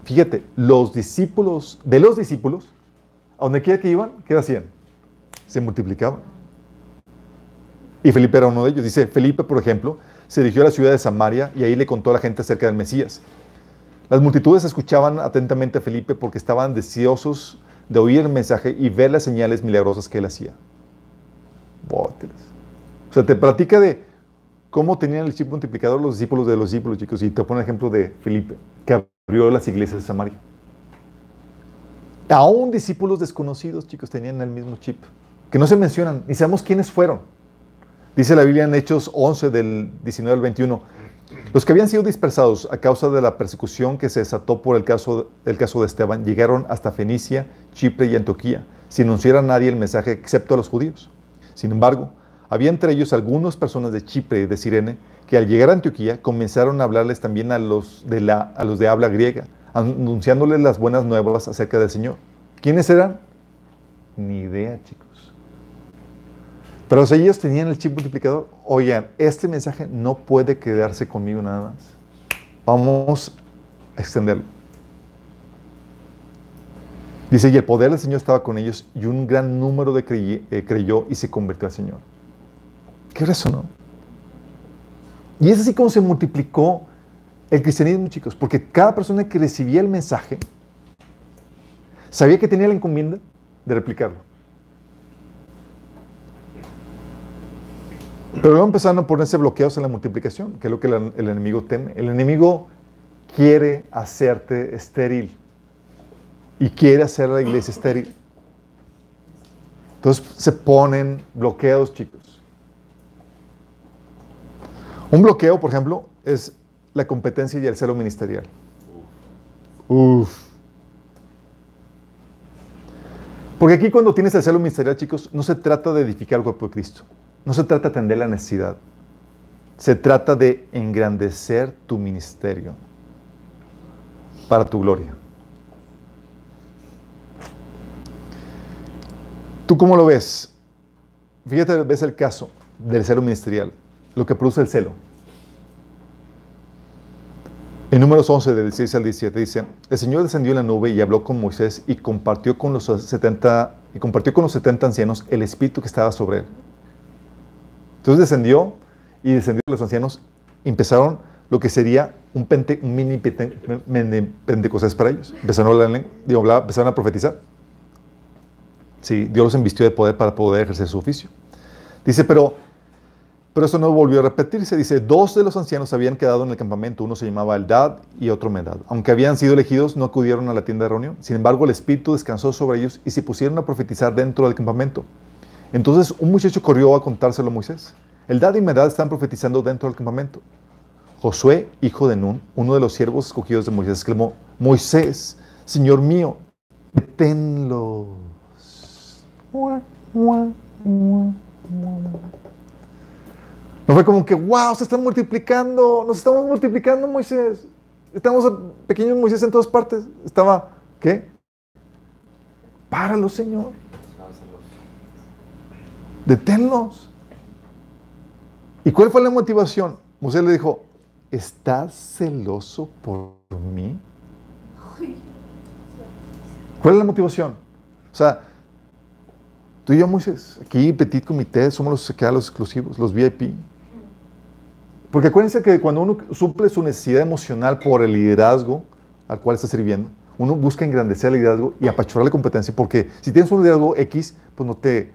Fíjate, los discípulos, de los discípulos, a donde quiera que iban, ¿qué hacían? Se multiplicaban. Y Felipe era uno de ellos. Dice, Felipe, por ejemplo, se dirigió a la ciudad de Samaria y ahí le contó a la gente acerca del Mesías. Las multitudes escuchaban atentamente a Felipe porque estaban deseosos de oír el mensaje y ver las señales milagrosas que él hacía. O sea, te platica de cómo tenían el chip multiplicador los discípulos de los discípulos, chicos. Y te pone el ejemplo de Felipe, que abrió las iglesias de Samaria. Aún discípulos desconocidos, chicos, tenían el mismo chip, que no se mencionan, ni sabemos quiénes fueron. Dice la Biblia en Hechos 11 del 19 al 21, los que habían sido dispersados a causa de la persecución que se desató por el caso, el caso de Esteban llegaron hasta Fenicia, Chipre y Antioquía, sin anunciar a nadie el mensaje excepto a los judíos. Sin embargo, había entre ellos algunas personas de Chipre y de Sirene que al llegar a Antioquía comenzaron a hablarles también a los de, habla griega, anunciándoles las buenas nuevas acerca del Señor. ¿Quiénes eran? Ni idea, chicos. Pero si ellos tenían el chip multiplicador, oigan, este mensaje no puede quedarse conmigo nada más. Vamos a extenderlo. Dice, y el poder del Señor estaba con ellos y un gran número de eh, creyó y se convirtió al Señor. ¿Qué no? Y es así como se multiplicó el cristianismo, chicos, porque cada persona que recibía el mensaje sabía que tenía la encomienda de replicarlo. Pero luego empezaron a ponerse bloqueos en la multiplicación, que es lo que el, enemigo teme. El enemigo quiere hacerte estéril y quiere hacer la iglesia estéril. Entonces se ponen bloqueos, chicos. Un bloqueo, por ejemplo, es la competencia y el celo ministerial. Uf. Porque aquí cuando tienes el celo ministerial, chicos, no se trata de edificar el cuerpo de Cristo. No se trata de atender la necesidad. Se trata de engrandecer tu ministerio para tu gloria. ¿Tú cómo lo ves? Fíjate, ves el caso del celo ministerial, lo que produce el celo. En números 11, del 16 al 17, dice, el Señor descendió en la nube y habló con Moisés y compartió con los 70, y compartió con los 70 ancianos el espíritu que estaba sobre él. Entonces descendió y descendió los ancianos empezaron lo que sería un, mini pentecostés para ellos. Empezaron a profetizar. Sí, Dios los embistió de poder para poder ejercer su oficio. Dice, pero, pero eso no volvió a repetirse. Dice, dos de los ancianos habían quedado en el campamento. Uno se llamaba Eldad y otro Medad. Aunque habían sido elegidos, no acudieron a la tienda de reunión. Sin embargo, el Espíritu descansó sobre ellos y se pusieron a profetizar dentro del campamento. Entonces un muchacho corrió a contárselo a Moisés. El dad y Medad están profetizando dentro del campamento. Josué, hijo de Nun, uno de los siervos escogidos de Moisés, exclamó, Moisés, Señor mío, deténlos. No fue como que, wow, se están multiplicando, nos estamos multiplicando, Moisés. Estamos pequeños Moisés en todas partes. Estaba, ¿qué? Páralo, Señor deténlos. ¿Y cuál fue la motivación? Moisés le dijo, ¿estás celoso por mí? ¿Cuál es la motivación? O sea, tú y yo, Moisés, aquí Petit Comité, somos los que los exclusivos, los VIP. Porque acuérdense que cuando uno suple su necesidad emocional por el liderazgo al cual está sirviendo, uno busca engrandecer el liderazgo y apachurar la competencia, porque si tienes un liderazgo X, pues no te,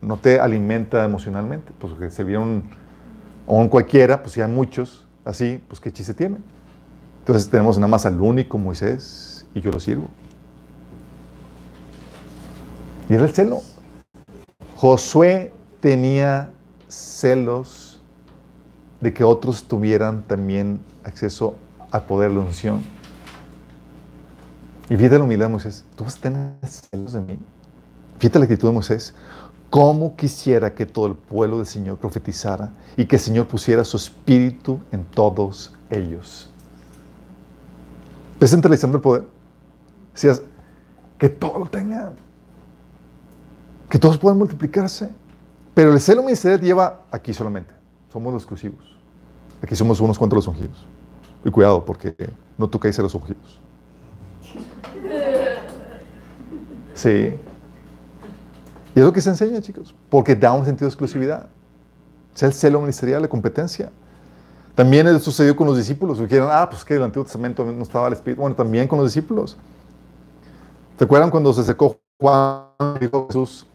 no te alimenta emocionalmente, pues que se vieron, o en cualquiera, pues hay muchos así, pues qué chiste tiene. Entonces tenemos nada más al único Moisés y yo lo sirvo. Y era el celo. Josué tenía celos de que otros tuvieran también acceso al poder de la unción. Y fíjate la humildad de Moisés. ¿Tú vas a tener celos de mí? Fíjate la actitud de Moisés. ¿Cómo quisiera que todo el pueblo del Señor profetizara y que el Señor pusiera su espíritu en todos ellos? ¿Ves el poder? Decías, que todo lo tengan. Que todos puedan multiplicarse. Pero el celo ministerial lleva aquí solamente. Somos los exclusivos. Aquí somos unos cuantos los ungidos. Y cuidado, porque no tocáis a los ungidos. Sí. Y es lo que se enseña, chicos, porque da un sentido de exclusividad. Es el celo ministerial, la competencia. También eso sucedió con los discípulos. Dijeron, ah, pues que el Antiguo Testamento no estaba el Espíritu. Bueno, también con los discípulos. ¿Se acuerdan cuando se secó Juan dijo Jesús,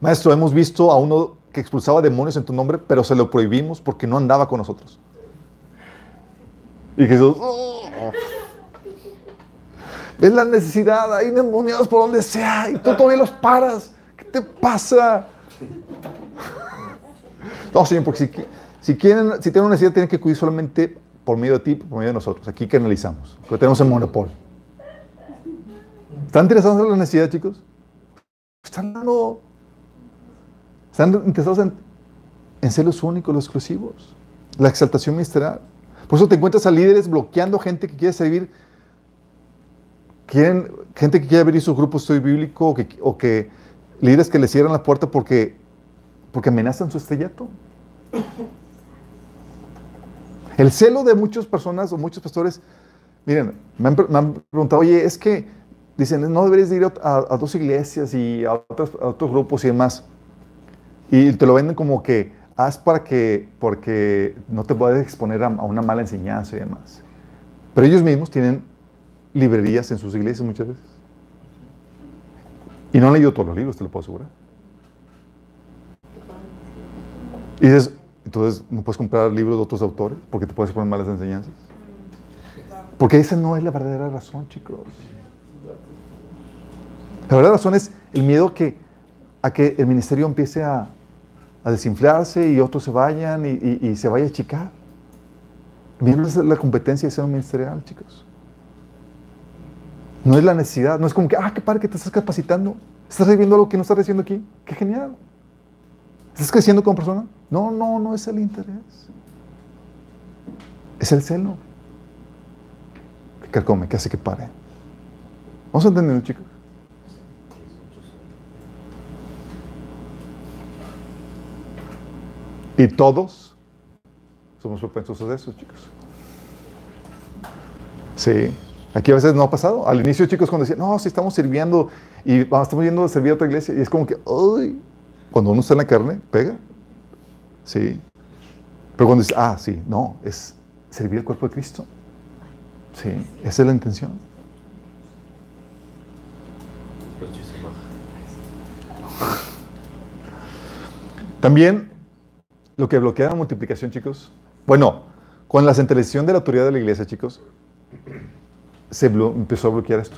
Maestro, hemos visto a uno que expulsaba demonios en tu nombre, pero se lo prohibimos porque no andaba con nosotros? Y Jesús, oh". es la necesidad, hay demonios por donde sea y tú todavía los paras te pasa? No, Señor, porque si, quieren, si tienen una necesidad, tienen que acudir solamente por medio de ti, por medio de nosotros. Aquí que analizamos, porque tenemos el monopolio. ¿Están interesados en la necesidad, chicos? Están dando. Están interesados en, en ser los únicos, los exclusivos. La exaltación ministerial. Por eso te encuentras a líderes bloqueando gente que quiere servir. Quieren, gente que quiere abrir su grupo estudio bíblico o que líderes que le cierran la puerta porque, amenazan su estrellato. El celo de muchas personas o muchos pastores, miren, me han, preguntado, oye, es que dicen, no deberías ir a, dos iglesias y a, otros grupos y demás. Y te lo venden como que haz para que, porque no te puedes exponer a, a una mala enseñanza y demás. Pero ellos mismos tienen librerías en sus iglesias muchas veces. Y no han leído todos los libros, te lo puedo asegurar. Y dices, entonces no puedes comprar libros de otros autores porque te puedes poner malas enseñanzas. Porque esa no es la verdadera razón, chicos. La verdadera razón es el miedo que, a que el ministerio empiece a, desinflarse y otros se vayan y, se vaya a achicar. Miren la competencia de ser un ministerial, chicos. No es la necesidad, no es como que, ah, qué padre que te estás capacitando. ¿Estás viviendo algo que no estás haciendo aquí? Qué genial. ¿Estás creciendo como persona? No, no, no es el interés. Es el celo. Que carcome, que hace que pare. ¿Vamos a entenderlo, chicos? Y todos somos propensos a eso, chicos. Sí. Aquí a veces no ha pasado. Al inicio, chicos, cuando decían, no, si estamos sirviendo y estamos yendo a servir a otra iglesia, y es como que, uy, cuando uno está en la carne, pega. Sí. Pero cuando dice, ah, sí, no, es servir al cuerpo de Cristo. Sí, esa es la intención. También lo que bloquea la multiplicación, chicos. Bueno, con la centralización de la autoridad de la iglesia, chicos, se empezó a bloquear esto.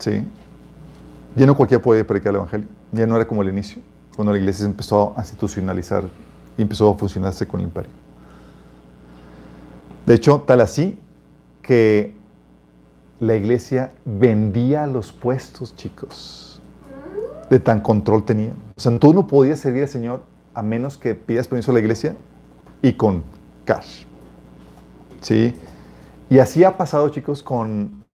¿Sí? Ya no cualquiera podía predicar el Evangelio. Ya no era como el inicio, cuando la iglesia se empezó a institucionalizar y empezó a fusionarse con el imperio. De hecho, tal así que la iglesia vendía los puestos, chicos. De tan control tenía. O sea, tú no podías servir al Señor a menos que pidas permiso a la iglesia y con cash. ¿Sí? Y así ha pasado, chicos, con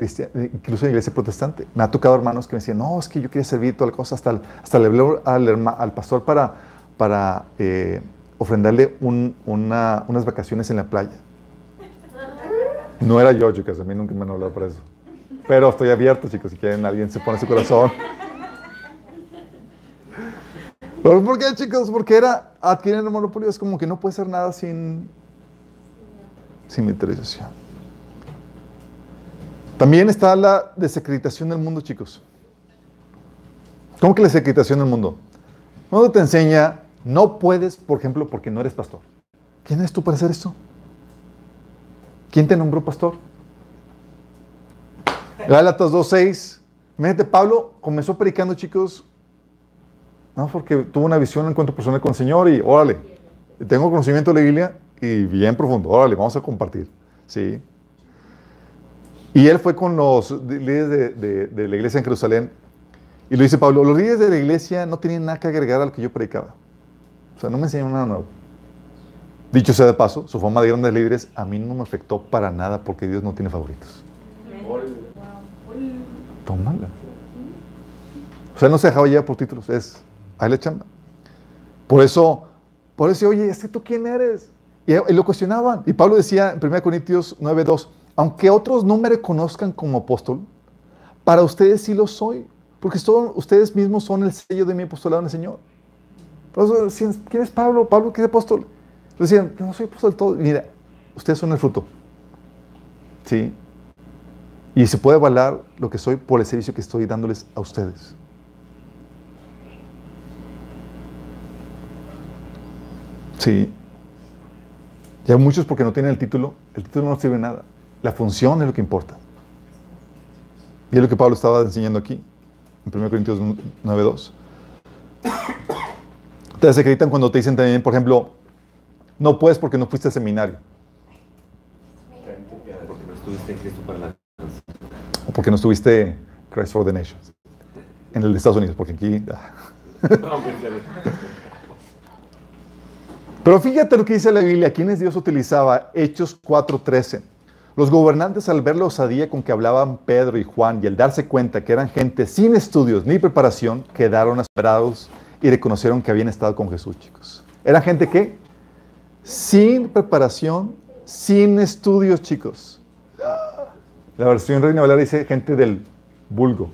incluso en la iglesia protestante. Me ha tocado hermanos que me decían, no, es que yo quería servir toda la cosa, hasta, hasta le hablé al, pastor para, para eh, ofrendarle unas vacaciones en la playa. No era yo, chicos, a mí nunca me han hablado para eso. Pero estoy abierto, chicos, si quieren, alguien se pone su corazón. ¿Por qué, chicos? Porque era adquirir el monopolio, es como que no puede ser nada sin, sin militarización. También está la desacreditación del mundo, chicos. ¿Cómo que la desacreditación del mundo? Cuando te enseña, no puedes, por ejemplo, porque no eres pastor. ¿Quién eres tú para hacer esto? ¿Quién te nombró pastor? Gálatas 2.6. Mírate, Pablo comenzó predicando, chicos, no, porque tuvo una visión, un encuentro personal con el Señor y órale, tengo conocimiento de la Biblia y bien profundo, órale, vamos a compartir. ¿sí? Y él fue con los líderes de, la iglesia en Jerusalén y lo dice Pablo, los líderes de la iglesia no tenían nada que agregar a lo que yo predicaba. O sea, no me enseñaron nada nuevo. Dicho sea de paso, su fama de grandes líderes a mí no me afectó para nada porque Dios no tiene favoritos. Tómala. O sea, no se dejaba llevar por títulos, es, ahí le chamba. Por eso, por eso, oye, ¿este tú quién eres? Y, lo cuestionaban. Y Pablo decía en 1 Corintios 9:2, aunque otros no me reconozcan como apóstol, para ustedes sí lo soy, porque ustedes mismos son el sello de mi apostolado en el Señor. Entonces, ¿quién es Pablo? ¿Pablo qué es apóstol? Le decían, no soy apóstol del todo. Mira, ustedes son el fruto. ¿Sí? Y se puede avalar lo que soy por el servicio que estoy dándoles a ustedes. Sí. Y hay muchos porque no tienen el título. El título no sirve nada. La función es lo que importa. Y es lo que Pablo estaba enseñando aquí, en 1 Corintios 9.2. Te desacreditan cuando te dicen también, por ejemplo, no puedes porque no fuiste al seminario. Porque no estuviste en Cristo para la o porque no estuviste Christ for the Nations. En el de Estados Unidos, porque aquí. Ah. Pero fíjate lo que dice la Biblia. ¿Quiénes Dios utilizaba? Hechos 4:13. Los gobernantes, al ver la osadía con que hablaban Pedro y Juan y al darse cuenta que eran gente sin estudios ni preparación, quedaron asombrados y reconocieron que habían estado con Jesús, chicos. Eran gente que sin preparación, sin estudios, chicos. La versión Reina Valera dice gente del vulgo.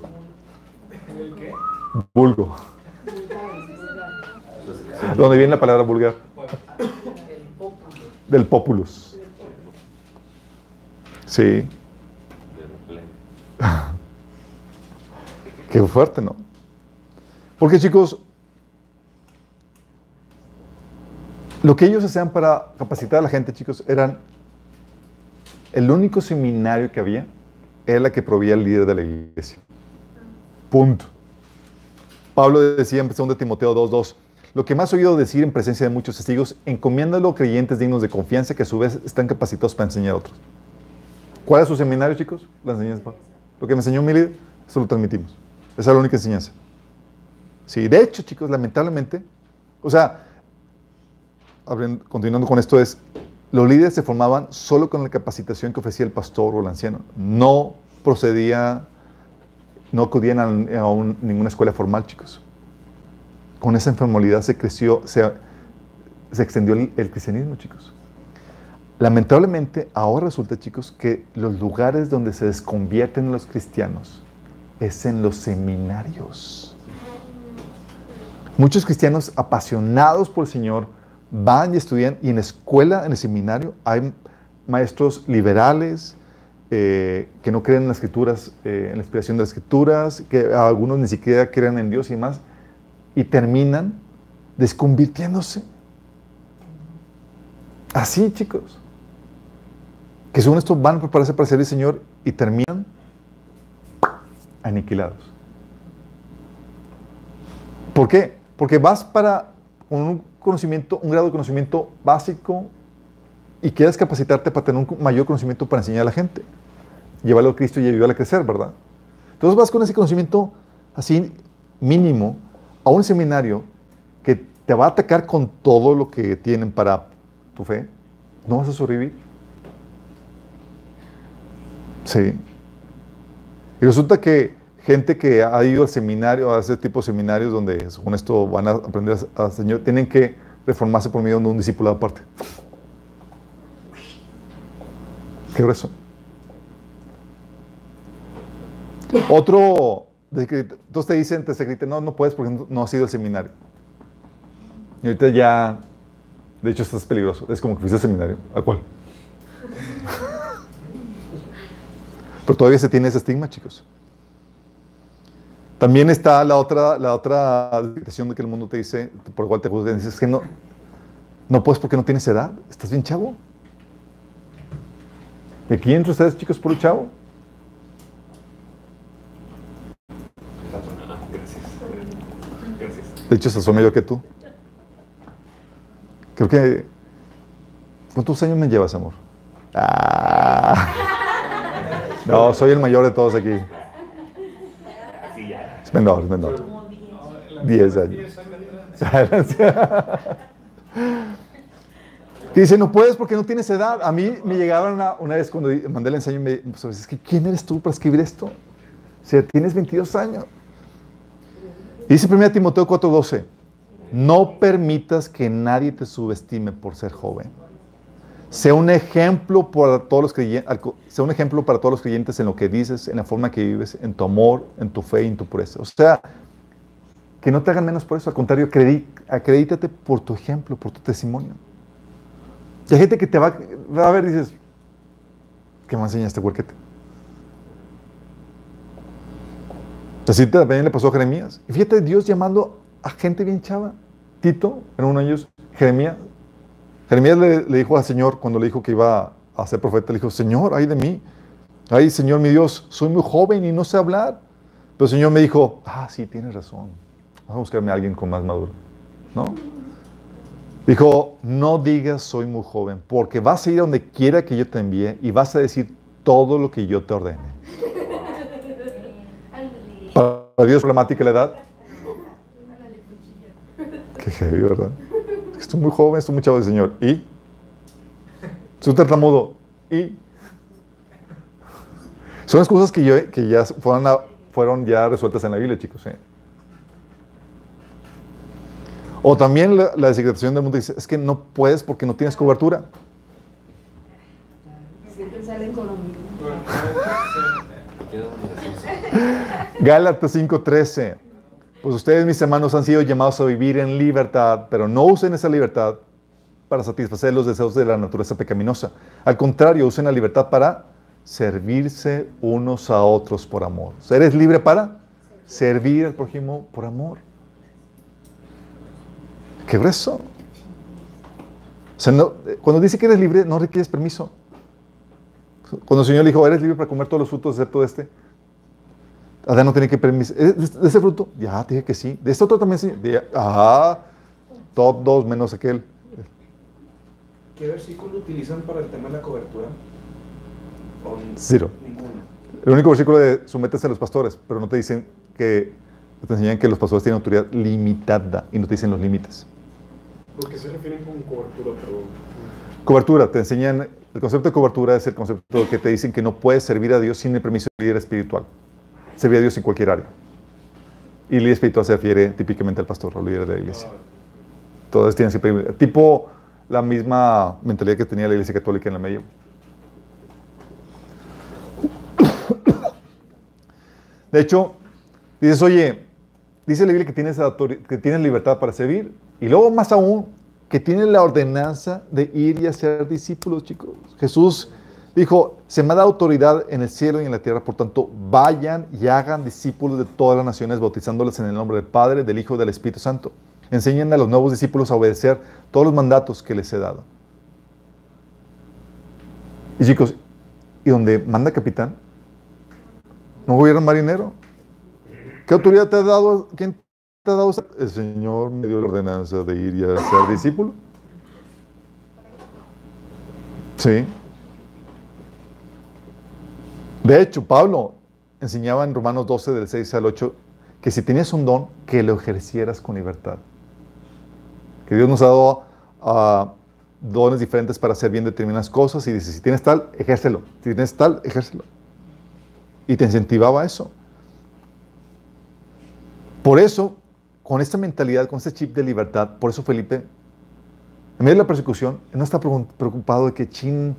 ¿El qué? Vulgo. ¿Dónde viene la palabra vulgar? Del populus. Sí. Qué fuerte, ¿no? Porque chicos, lo que ellos hacían para capacitar a la gente, chicos, eran el único seminario que había era la que proveía el líder de la iglesia. Punto. Pablo decía en 2 Timoteo 2.2, lo que más he oído decir en presencia de muchos testigos, encomiéndalo a creyentes dignos de confianza que a su vez están capacitados para enseñar a otros. ¿Cuál es su seminario, chicos? Lo que me enseñó mi líder, eso lo transmitimos. Esa es la única enseñanza. Sí, de hecho, chicos, lamentablemente, o sea, continuando con esto, es los líderes se formaban solo con la capacitación que ofrecía el pastor o el anciano. No procedía, no acudían a, ninguna escuela formal, chicos. Con esa informalidad se creció, se, extendió el, cristianismo, chicos. Lamentablemente, ahora resulta, chicos, que los lugares donde se desconvierten los cristianos es en los seminarios. Muchos cristianos apasionados por el Señor, van y estudian, y en la escuela, en el seminario, hay maestros liberales eh, que no creen en las escrituras, eh, en la inspiración de las escrituras, que algunos ni siquiera creen en Dios y demás, y terminan desconvirtiéndose. Así, chicos. Que según esto van a prepararse para ser el Señor y terminan aniquilados. ¿Por qué? Porque vas para un conocimiento, un grado de conocimiento básico y quieres capacitarte para tener un mayor conocimiento para enseñar a la gente, llevarlo a Cristo y ayudarle a crecer, ¿verdad? Entonces vas con ese conocimiento así mínimo a un seminario que te va a atacar con todo lo que tienen para tu fe, no vas a sobrevivir. Sí. Y resulta que gente que ha ido al seminario, a ese tipo de seminarios donde según esto van a aprender al Señor, tienen que reformarse por medio de un discipulado aparte. Qué grueso. Otro, entonces te dicen, te escriben, no, no puedes porque no, has ido al seminario. Y ahorita ya, de hecho, estás peligroso. Es como que fuiste al seminario. ¿A cuál? Pero todavía se tiene ese estigma, chicos. También está la otra, la otra de que el mundo te dice, por igual te juzgan, dices que no, no puedes porque no tienes edad, estás bien chavo. ¿De quién entre ustedes, chicos, por el chavo? De hecho, se mayor que tú. Creo que. ¿Cuántos años me llevas, amor? Ah. No, soy el mayor de todos aquí. Es menor, es menor. Diez años. Y dice, no puedes porque no tienes edad. A mí me llegaron una, vez cuando mandé el ensayo y me pues, es que ¿quién eres tú para escribir esto? O sea, tienes 22 años. Dice 1 Timoteo 4:12, no permitas que nadie te subestime por ser joven. Sea un ejemplo para todos los creyentes, sea un ejemplo para todos los en lo que dices, en la forma que vives, en tu amor, en tu fe y en tu pureza. O sea, que no te hagan menos por eso, al contrario, acredítate por tu ejemplo, por tu testimonio. Y hay gente que te va, a ver y dices, ¿qué me enseña este huerquete? Así también le pasó a Jeremías. Y fíjate, Dios llamando a gente bien chava. Tito, en uno de ellos, Jeremías. Jeremías le, dijo al Señor, cuando le dijo que iba a ser profeta, le dijo, Señor, ay de mí. Ay, Señor, mi Dios, soy muy joven y no sé hablar. Pero el Señor me dijo, ah, sí, tienes razón. Vamos a buscarme a alguien con más maduro. ¿No? Dijo, no digas soy muy joven, porque vas a ir a donde quiera que yo te envíe y vas a decir todo lo que yo te ordene. Para Dios problemática la edad. Qué heavy, ¿verdad? Estoy muy joven, estoy muy chavo del Señor. ¿Y? Soy un tartamudo. ¿Y? Son las cosas que, yo, que ya fueron, fueron ya resueltas en la Biblia, chicos. ¿eh? O también la, la del mundo dice, es que no puedes porque no tienes cobertura. Gálatas 5:13. Pues ustedes, mis hermanos, han sido llamados a vivir en libertad, pero no usen esa libertad para satisfacer los deseos de la naturaleza pecaminosa. Al contrario, usen la libertad para servirse unos a otros por amor. ¿Eres libre para servir al prójimo por amor? Qué grueso. O sea, cuando dice que eres libre, no requieres permiso. Cuando el Señor le dijo, eres libre para comer todos los frutos excepto este. Adán no tiene que permiso. ¿De ese fruto? Ya, dije que sí. De este otro también sí. ah, top dos menos aquel. ¿Qué versículo utilizan para el tema de la cobertura? Cero. El único versículo de sométese a los pastores, pero no te dicen que te enseñan que los pastores tienen autoridad limitada y no te dicen los límites. ¿Por qué se refieren con cobertura? Cobertura, te enseñan, el concepto de cobertura es el concepto que te dicen que no puedes servir a Dios sin el permiso del líder espiritual. Servir a Dios en cualquier área. Y el líder se refiere típicamente al pastor o líder de la iglesia. Todos tienen siempre, tipo la misma mentalidad que tenía la iglesia católica en la medio. De hecho, dices, oye, dice la Biblia que tienes, que tienes libertad para servir, y luego más aún, que tiene la ordenanza de ir y hacer discípulos, chicos. Jesús dijo, se me da autoridad en el cielo y en la tierra, por tanto, vayan y hagan discípulos de todas las naciones, bautizándoles en el nombre del Padre, del Hijo y del Espíritu Santo. Enseñen a los nuevos discípulos a obedecer todos los mandatos que les he dado. Y chicos, ¿y donde manda capitán? ¿No gobierna marinero? ¿Qué autoridad te ha dado? ¿Quién el Señor me dio la ordenanza de ir y a ser discípulo. Sí. De hecho, Pablo enseñaba en Romanos 12, del 6 al 8, que si tenías un don, que lo ejercieras con libertad. Que Dios nos ha dado ah, dones diferentes para hacer bien determinadas cosas y dice, si tienes tal, ejércelo. Si tienes tal, ejércelo. Y te incentivaba eso. Por eso, con esta mentalidad, con este chip de libertad, por eso Felipe, en medio de la persecución, no está preocupado de que, chin,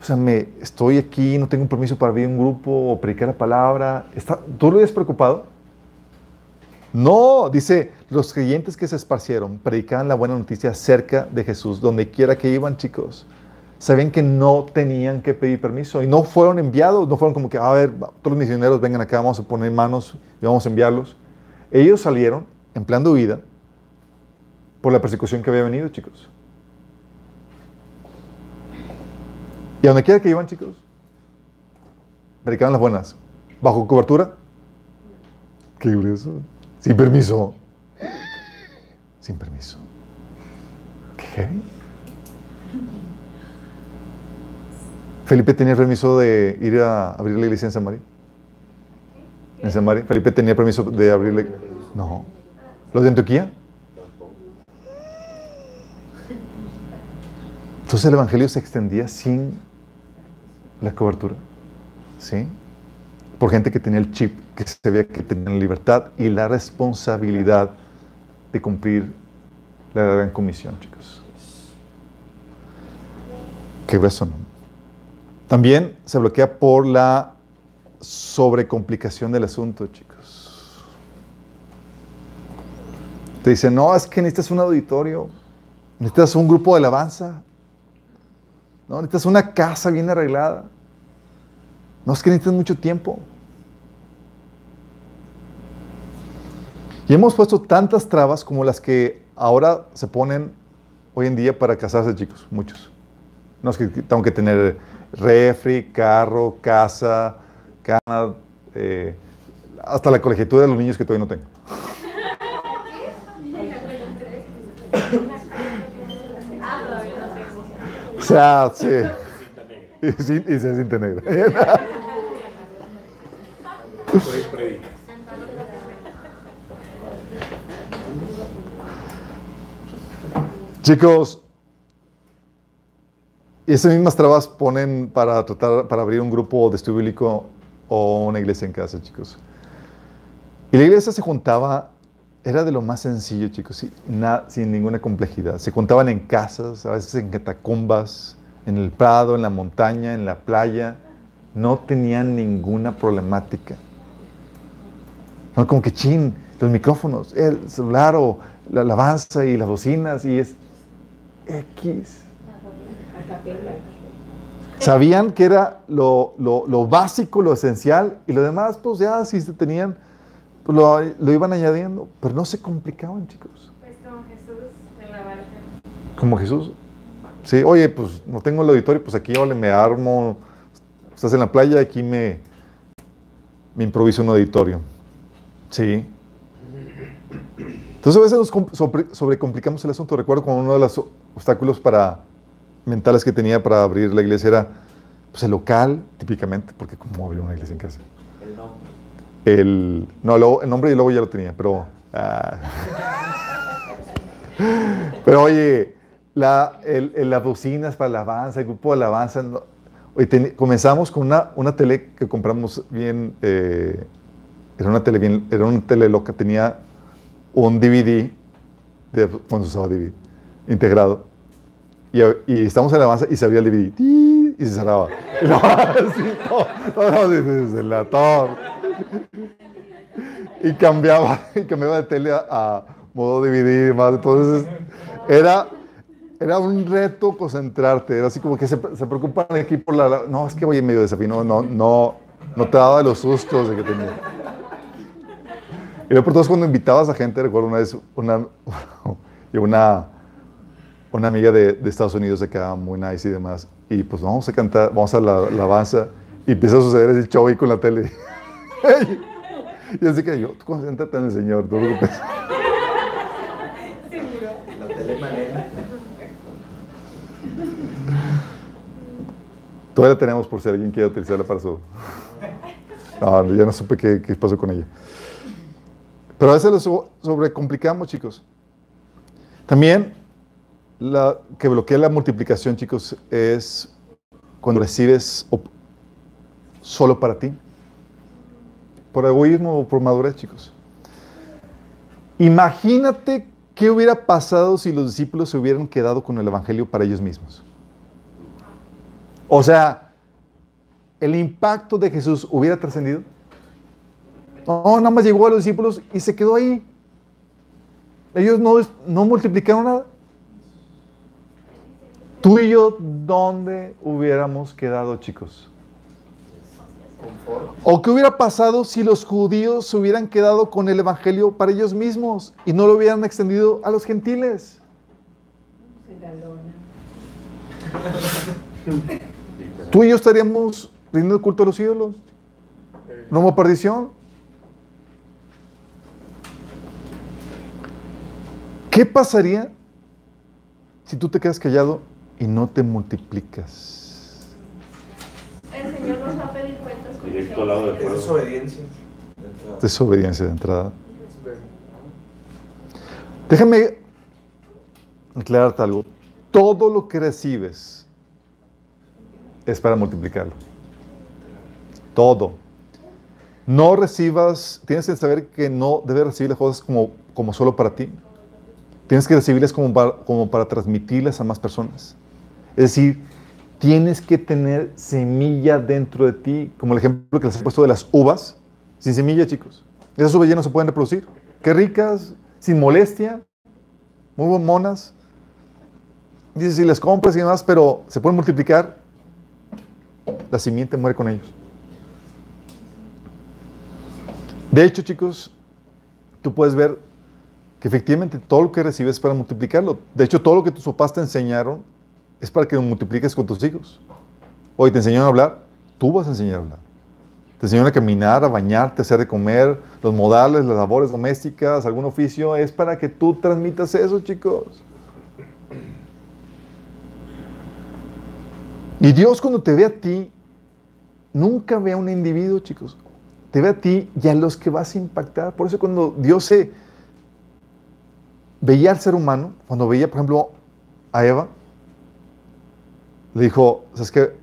o sea, me, estoy aquí, no tengo un permiso para abrir un grupo o predicar la palabra. Está, ¿Tú lo habías preocupado? No, dice, los creyentes que se esparcieron predicaban la buena noticia cerca de Jesús, donde quiera que iban, chicos. sabían que no tenían que pedir permiso y no fueron enviados, no fueron como que, a ver, todos los misioneros vengan acá, vamos a poner manos y vamos a enviarlos. Ellos salieron en plan de huida por la persecución que había venido, chicos. Y a donde quiera que iban, chicos, predicaban las buenas. ¿Bajo cobertura? Qué grueso. Sin permiso. Sin permiso. Qué. Felipe tenía permiso de ir a abrir la iglesia en San María. ¿En San María? ¿Felipe tenía permiso de abrir la No. ¿Los de Antioquía? Entonces el Evangelio se extendía sin la cobertura. ¿Sí? Por gente que tenía el chip, que se veía que tenía la libertad y la responsabilidad de cumplir la gran comisión, chicos. Qué beso, ¿no? También se bloquea por la sobrecomplicación del asunto, chicos. Te dicen, no, es que necesitas un auditorio, necesitas un grupo de alabanza, no, necesitas una casa bien arreglada. No, es que necesitas mucho tiempo. Y hemos puesto tantas trabas como las que ahora se ponen hoy en día para casarse, chicos, muchos. No es que tengo que tener refri, carro, casa, cama, eh, hasta la colegiatura de los niños que todavía no tengo. Sea, sí. Y, y se siente negro. Chicos, y esas mismas trabas ponen para tratar, para abrir un grupo de estudio o una iglesia en casa, chicos. Y la iglesia se juntaba, era de lo más sencillo, chicos, sin, sin ninguna complejidad. Se juntaban en casas, a veces en catacumbas, en el prado, en la montaña, en la playa. No tenían ninguna problemática. No, como que chin, los micrófonos, el celular o la alabanza y las bocinas y es X. Sabían que era lo, básico, lo esencial, y lo demás, pues ya si se tenían, pues lo, iban añadiendo, pero no se complicaban, chicos. Pues como Jesús en la barca. Como Jesús. Sí, oye, pues no tengo el auditorio, pues aquí ole, me armo, estás en la playa, aquí me, me improviso un auditorio. Sí. Entonces a veces nos sobrecomplicamos el asunto. Recuerdo como uno de los obstáculos para mentales que tenía para abrir la iglesia era pues, el local, típicamente, porque como abrir una iglesia en casa. El no, el nombre y luego ya lo tenía, pero... Ah. pero oye, la, el, las bocinas para la alabanza, el grupo de alabanza... comenzamos con una, una tele que compramos bien... Eh, era una tele bien, era una tele loca, tenía un DVD, cuando usaba DVD, integrado. Y, y estamos en la avanza y se abría el DVD y se cerraba. Y no, así, todo, y cambiaba, y cambiaba de tele a, modo DVD y más. Entonces, era, era un reto concentrarte. Era así como que se, se preocupan aquí por la. No, es que voy en medio desafío. No, no, no, te daba los sustos de que tenía. Y luego por todos cuando invitabas a gente, recuerdo una vez una, una una amiga de, de, Estados Unidos se quedaba muy nice y demás. Y pues vamos a cantar, vamos a la, la avanza. Y empieza a suceder ese show ahí con la tele. y así que yo, tú concéntrate en el Señor, no te preocupes. La tele Todavía la tenemos por si alguien quiere utilizarla para su... No, ya no supe qué, qué pasó con ella. Pero a veces lo sobrecomplicamos, chicos. También la, que bloquea la multiplicación, chicos, es cuando recibes solo para ti. Por egoísmo o por madurez, chicos. Imagínate qué hubiera pasado si los discípulos se hubieran quedado con el Evangelio para ellos mismos. O sea, el impacto de Jesús hubiera trascendido. No, nada más llegó a los discípulos y se quedó ahí. Ellos no, no multiplicaron nada. Tú y yo, ¿dónde hubiéramos quedado, chicos? ¿O qué hubiera pasado si los judíos se hubieran quedado con el Evangelio para ellos mismos y no lo hubieran extendido a los gentiles? Tú y yo estaríamos rindiendo el culto a los ídolos. No hubo perdición. ¿Qué pasaría si tú te quedas callado y no te multiplicas? El Señor nos va a pedir cuentas. Directo al lado del Es fuego. desobediencia. Desobediencia de entrada. Déjame aclararte algo. Todo lo que recibes es para multiplicarlo. Todo. No recibas, tienes que saber que no debes recibir las cosas como, como solo para ti. Tienes que recibirlas como para, como para transmitirlas a más personas. Es decir, tienes que tener semilla dentro de ti, como el ejemplo que les he puesto de las uvas, sin semilla, chicos. Esas uvas ya no se pueden reproducir. Qué ricas, sin molestia, muy monas. Dice, si las compras y demás, pero se pueden multiplicar, la simiente muere con ellos. De hecho, chicos, tú puedes ver que efectivamente todo lo que recibes es para multiplicarlo. De hecho, todo lo que tus papás te enseñaron es para que lo multipliques con tus hijos. Hoy te enseñaron a hablar, tú vas a enseñar a hablar. Te enseñaron a caminar, a bañarte, a hacer de comer, los modales, las labores domésticas, algún oficio, es para que tú transmitas eso, chicos. Y Dios cuando te ve a ti, nunca ve a un individuo, chicos. Te ve a ti y a los que vas a impactar. Por eso cuando Dios veía al ser humano, cuando veía, por ejemplo, a Eva, le dijo, ¿sabes qué?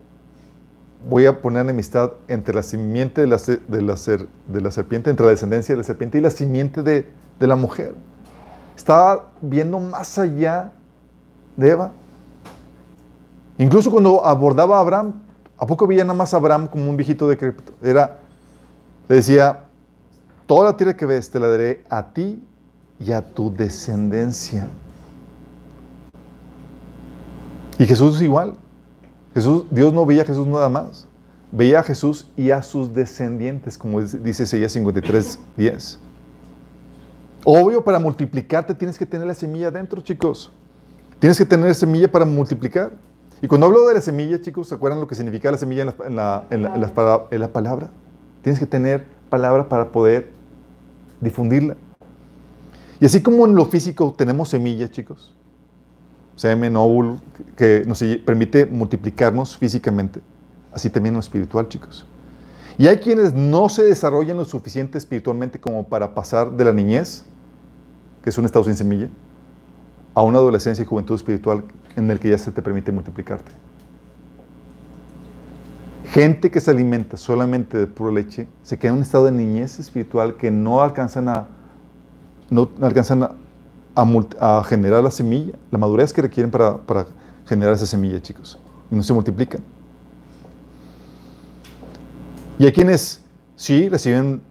Voy a poner enemistad entre la simiente de la, de la ser- de la serpiente, entre la descendencia de la serpiente y la simiente de, de la mujer. Estaba viendo más allá de Eva. Incluso cuando abordaba a Abraham, ¿a poco veía nada más a Abraham como un viejito decrépito? Era, le decía, toda la tierra que ves te la daré a ti y a tu descendencia. Y Jesús es igual. Jesús, Dios no veía a Jesús nada más. Veía a Jesús y a sus descendientes, como dice Isaías 53, 10. Obvio, para multiplicarte tienes que tener la semilla dentro, chicos. Tienes que tener semilla para multiplicar. Y cuando hablo de la semilla, chicos, ¿se acuerdan lo que significa la semilla en la, la- palabra? Tienes que tener palabra para poder difundirla. Y así como en lo físico tenemos semilla, chicos, semen, óvulo, que nos permite multiplicarnos físicamente, así también lo espiritual, chicos. Y hay quienes no se desarrollan lo suficiente espiritualmente como para pasar de la niñez, que es un estado sin semilla, a una adolescencia y juventud espiritual en el que ya se te permite multiplicarte. Gente que se alimenta solamente de pura leche se queda en un estado de niñez espiritual que no alcanzan a, no alcanzan a, a generar la semilla, la madurez que requieren para, para generar esa semilla, chicos. Y no se multiplican. Y hay quienes sí reciben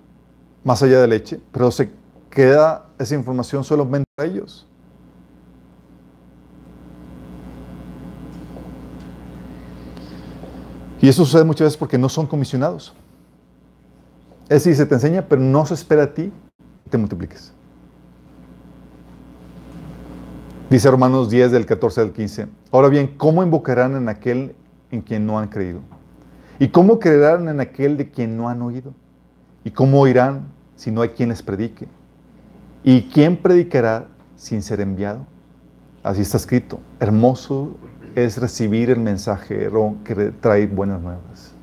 más allá de leche, pero se queda esa información solamente para ellos. Y eso sucede muchas veces porque no son comisionados. Es decir, se te enseña, pero no se espera a ti que te multipliques. Dice Romanos 10 del 14 al 15. Ahora bien, ¿cómo invocarán en aquel en quien no han creído? ¿Y cómo creerán en aquel de quien no han oído? ¿Y cómo oirán si no hay quien les predique? ¿Y quién predicará sin ser enviado? Así está escrito. Hermoso es recibir el mensajero que trae buenas nuevas.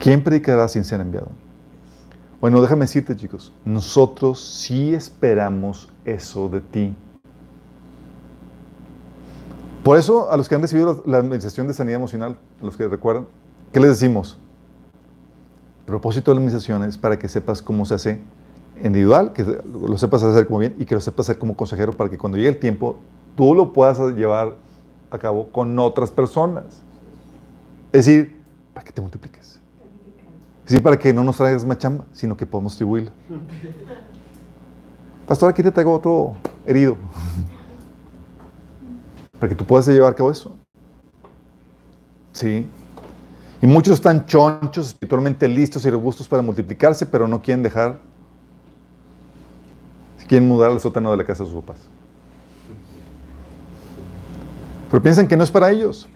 ¿Quién predicará sin ser enviado? Bueno, déjame decirte, chicos, nosotros sí esperamos eso de ti. Por eso, a los que han recibido la, administración de sanidad emocional, a los que recuerdan, ¿qué les decimos? El propósito de la administración es para que sepas cómo se hace individual, que lo sepas hacer como bien y que lo sepas hacer como consejero para que cuando llegue el tiempo tú lo puedas llevar a cabo con otras personas. Es decir, para que te multipliques. Decir, para que no nos traigas más chamba, sino que podamos distribuirla. Pastor, aquí te traigo otro herido. para que tú puedas llevar a cabo eso. Sí. Y muchos están chonchos, espiritualmente listos y robustos para multiplicarse, pero no quieren dejar, quieren mudar al sótano de la casa de sus papás. Pero piensan que no es para ellos.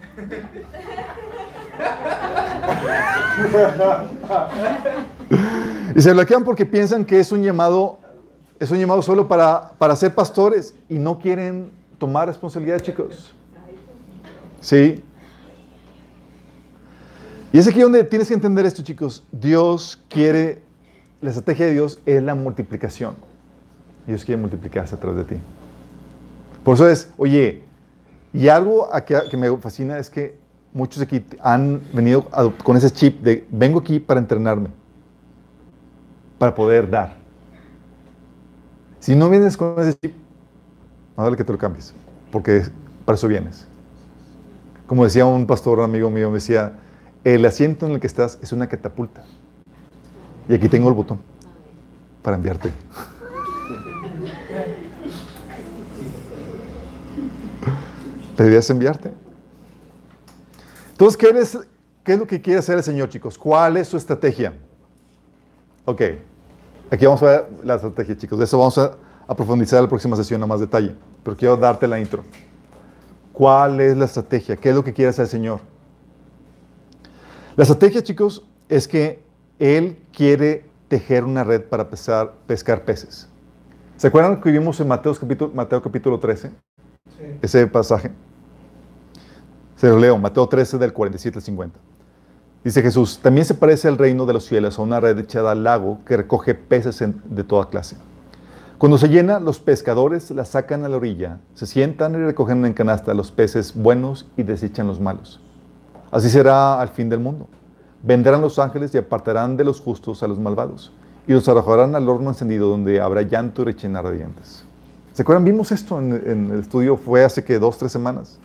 Y se bloquean porque piensan que es un llamado, es un llamado solo para, para ser pastores y no quieren tomar responsabilidad, chicos. Sí. Y es aquí donde tienes que entender esto, chicos. Dios quiere, la estrategia de Dios es la multiplicación. Dios quiere multiplicarse a través de ti. Por eso es, oye, y algo que me fascina es que muchos aquí han venido con ese chip de vengo aquí para entrenarme, para poder dar. Si no vienes con ese chip, más vale que te lo cambies, porque para eso vienes. Como decía un pastor amigo mío, me decía, el asiento en el que estás es una catapulta. Y aquí tengo el botón para enviarte. Deberías enviarte. Entonces, ¿qué es, ¿qué es lo que quiere hacer el Señor, chicos? ¿Cuál es su estrategia? Ok, aquí vamos a ver la estrategia, chicos. De eso vamos a, a profundizar en la próxima sesión a más detalle. Pero quiero darte la intro. ¿Cuál es la estrategia? ¿Qué es lo que quiere hacer el Señor? La estrategia, chicos, es que Él quiere tejer una red para pescar, pescar peces. ¿Se acuerdan que vimos en Mateo capítulo, Mateo capítulo 13? Ese pasaje. Se lo leo, Mateo 13 del 47 al 50. Dice Jesús, también se parece al reino de los cielos a una red echada al lago que recoge peces de toda clase. Cuando se llena, los pescadores la sacan a la orilla, se sientan y recogen en canasta los peces buenos y desechan los malos. Así será al fin del mundo. Vendrán los ángeles y apartarán de los justos a los malvados y los arrojarán al horno encendido donde habrá llanto y rechinar de dientes. ¿Se acuerdan? Vimos esto en, el estudio, fue hace que dos, tres semanas.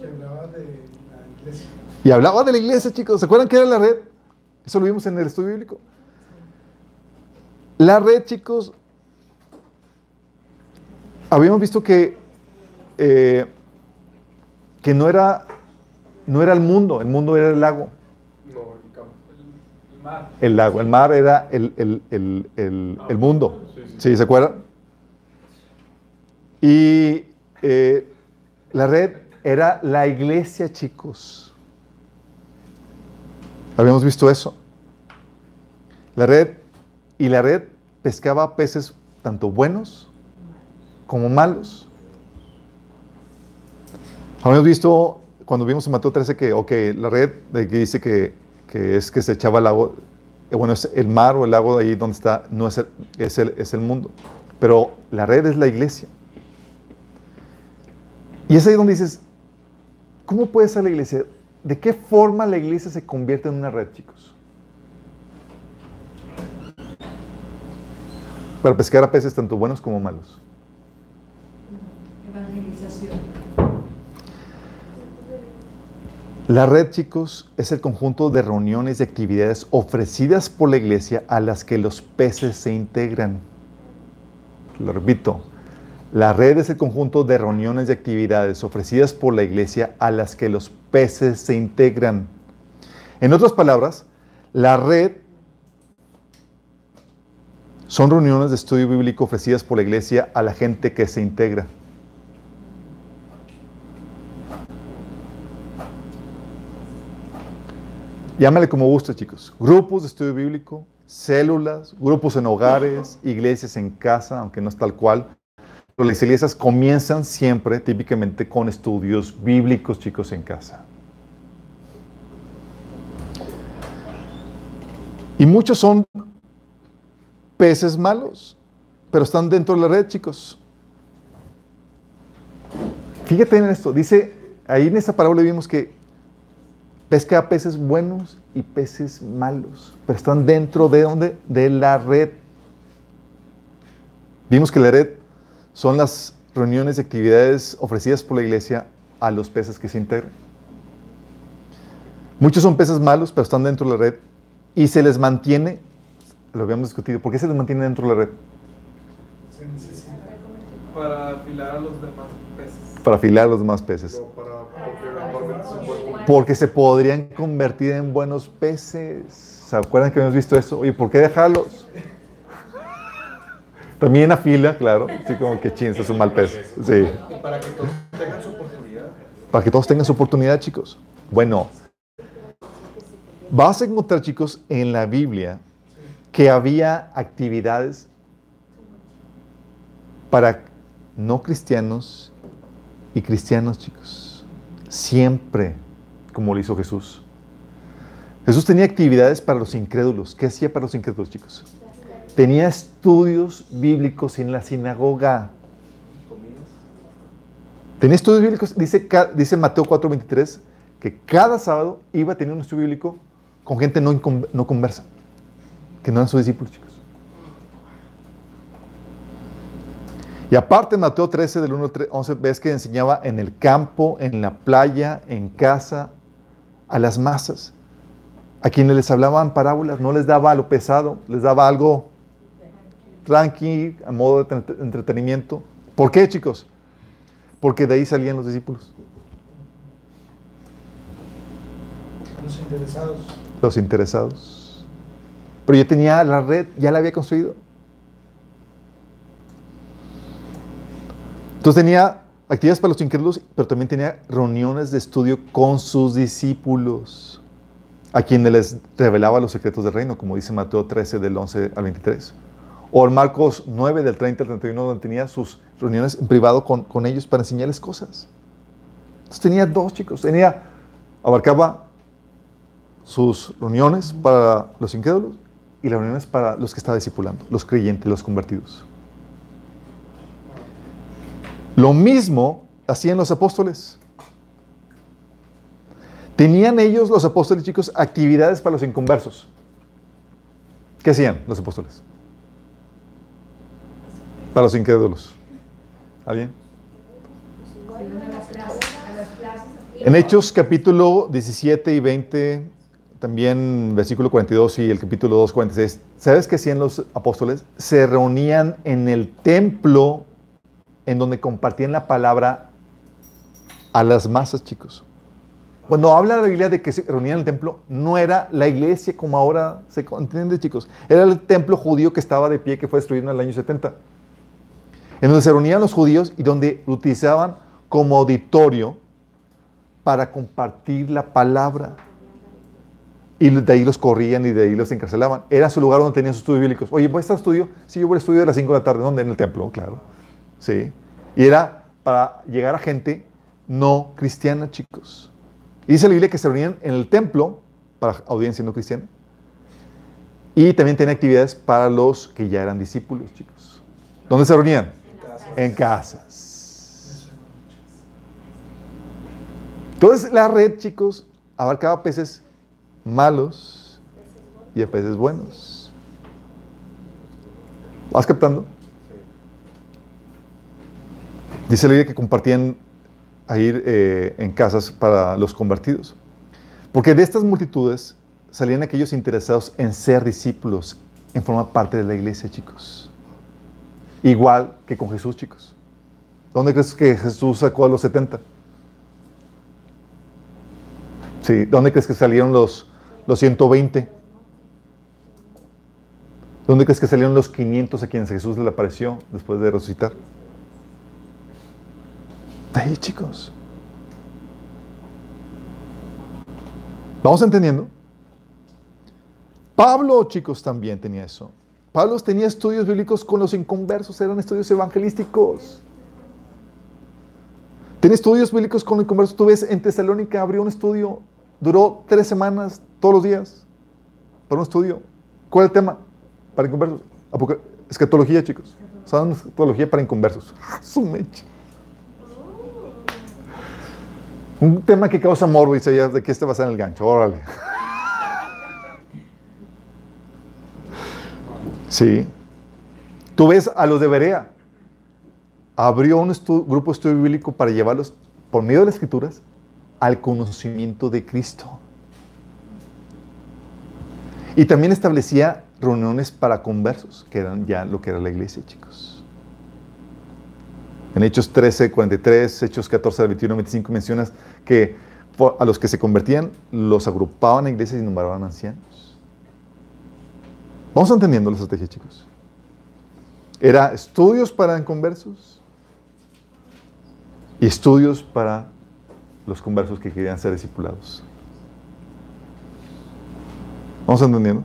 Y hablaba de la iglesia. Y hablaba de la iglesia, chicos. ¿Se acuerdan qué era la red? Eso lo vimos en el estudio bíblico. La red, chicos, habíamos visto que, eh, que no era no era el mundo, el mundo era el lago. No, el, mar. El lago, el mar era el, el mundo. Sí, ¿se acuerdan? Y eh, la red era la iglesia, chicos. Habíamos visto eso. La red, y la red pescaba peces tanto buenos como malos. Habíamos visto cuando vimos en Mateo 13 que, ok, la red de que dice que, que, es que se echaba el agua, eh, bueno, es el mar o el lago de ahí donde está, no es el, es el, es el mundo, pero la red es la iglesia. Y es ahí donde dices, ¿cómo puede ser la iglesia? ¿De qué forma la iglesia se convierte en una red, chicos? Para pescar a peces tanto buenos como malos. La red, chicos, es el conjunto de reuniones y actividades ofrecidas por la iglesia a las que los peces se integran. Lo repito, la red es el conjunto de reuniones y actividades ofrecidas por la iglesia a las que los peces se integran. En otras palabras, la red son reuniones de estudio bíblico ofrecidas por la iglesia a la gente que se integra. Llámale como guste, chicos. Grupos de estudio bíblico, células, grupos en hogares, iglesias en casa, aunque no es tal cual. Las iglesias comienzan siempre, típicamente, con estudios bíblicos, chicos, en casa. Y muchos son peces malos, pero están dentro de la red, chicos. Fíjate en esto, dice, ahí en esta parábola vimos que pesca peces buenos y peces malos, pero están dentro de dónde? De la red. Vimos que la red son las reuniones y actividades ofrecidas por la iglesia a los peces que se integran. Muchos son peces malos, pero están dentro de la red y se les mantiene, lo habíamos discutido, ¿por qué se les mantiene dentro de la red? Se necesita para afilar a los demás peces. Para afilar los demás peces. Porque se podrían convertir en buenos peces. ¿Se acuerdan que hemos visto eso? Oye, ¿por qué dejarlos? También afila, claro. Así como que chins, es un mal pez. Sí. Para que todos tengan su oportunidad. Para que todos tengan su oportunidad, chicos. Bueno, vas a encontrar, chicos, en la Biblia que había actividades para no cristianos y cristianos, chicos. Siempre, como lo hizo Jesús. Jesús tenía actividades para los incrédulos. ¿Qué hacía para los incrédulos, chicos? Tenía estudios bíblicos en la sinagoga. Tenía estudios bíblicos, dice, dice Mateo 4:23, que cada sábado iba a tener un estudio bíblico con gente no, no conversa, que no eran sus discípulos, chicos. Y aparte, Mateo 13, del 1 al 3, 11, ves que enseñaba en el campo, en la playa, en casa, a las masas. A quienes les hablaban parábolas, no les daba lo pesado, les daba algo tranqui, a modo de entre- entretenimiento. ¿Por qué, chicos? Porque de ahí salían los discípulos, Los interesados. los interesados. Pero yo tenía la red, ya la había construido. Entonces tenía actividades para los incrédulos, pero también tenía reuniones de estudio con sus discípulos, a quienes les revelaba los secretos del reino, como dice Mateo 13, del 11 al 23. O en Marcos 9, del 30 al 31, donde tenía sus reuniones en privado con, con ellos para enseñarles cosas. Entonces tenía dos chicos. Tenía, abarcaba sus reuniones para los incrédulos y las reuniones para los que estaba discipulando, los creyentes, los convertidos. Lo mismo hacían los apóstoles. Tenían ellos, los apóstoles chicos, actividades para los inconversos. ¿Qué hacían los apóstoles? Para los incrédulos. ¿Alguien? En Hechos capítulo 17 y 20, también versículo 42 y el capítulo 2, 46, ¿sabes qué hacían los apóstoles? Se reunían en el templo en donde compartían la palabra a las masas, chicos. Cuando habla la Biblia de que se reunían en el templo, no era la iglesia como ahora se entiende, chicos. Era el templo judío que estaba de pie, que fue destruido en el año 70. En donde se reunían los judíos y donde utilizaban como auditorio para compartir la palabra. Y de ahí los corrían y de ahí los encarcelaban. Era su lugar donde tenían sus estudios bíblicos. Oye, ¿voy a estar estudio? Sí, yo voy a estudio a las 5 de la tarde. ¿Dónde? En el templo, claro. Sí. Y era para llegar a gente no cristiana, chicos. Y dice la Biblia que se reunían en el templo para audiencia no cristiana. Y también tenía actividades para los que ya eran discípulos, chicos. ¿Dónde se reunían? En casas. Entonces la red, chicos, abarcaba peces malos y a peces buenos. ¿Vas captando? Dice la Biblia que compartían a ir eh, en casas para los convertidos. Porque de estas multitudes salían aquellos interesados en ser discípulos, en formar parte de la iglesia, chicos. Igual que con Jesús, chicos. ¿Dónde crees que Jesús sacó a los 70? Sí, ¿dónde crees que salieron los, los 120? ¿Dónde crees que salieron los 500 a quienes Jesús le apareció después de resucitar? Ahí, chicos. ¿Vamos entendiendo? Pablo, chicos, también tenía eso. Pablo tenía estudios bíblicos con los inconversos, eran estudios evangelísticos. Tenía estudios bíblicos con los inconversos. Tú ves, en Tesalónica abrió un estudio, duró tres semanas, todos los días, para un estudio. ¿Cuál es el tema? Para inconversos. Escatología, chicos. ¿Saben escatología para inconversos? Un tema que causa morbo, dice ya, de que este va a ser el gancho. Órale. Sí. Tú ves a los de Berea. Abrió un grupo de estudio bíblico para llevarlos, por medio de las escrituras, al conocimiento de Cristo. Y también establecía reuniones para conversos, que eran ya lo que era la iglesia, chicos. En Hechos 13, 43, Hechos 14, 21, 25 mencionas que a los que se convertían los agrupaban en iglesias y nombraban ancianos. Vamos entendiendo la estrategia, chicos. Era estudios para conversos y estudios para los conversos que querían ser discipulados. ¿Vamos entendiendo?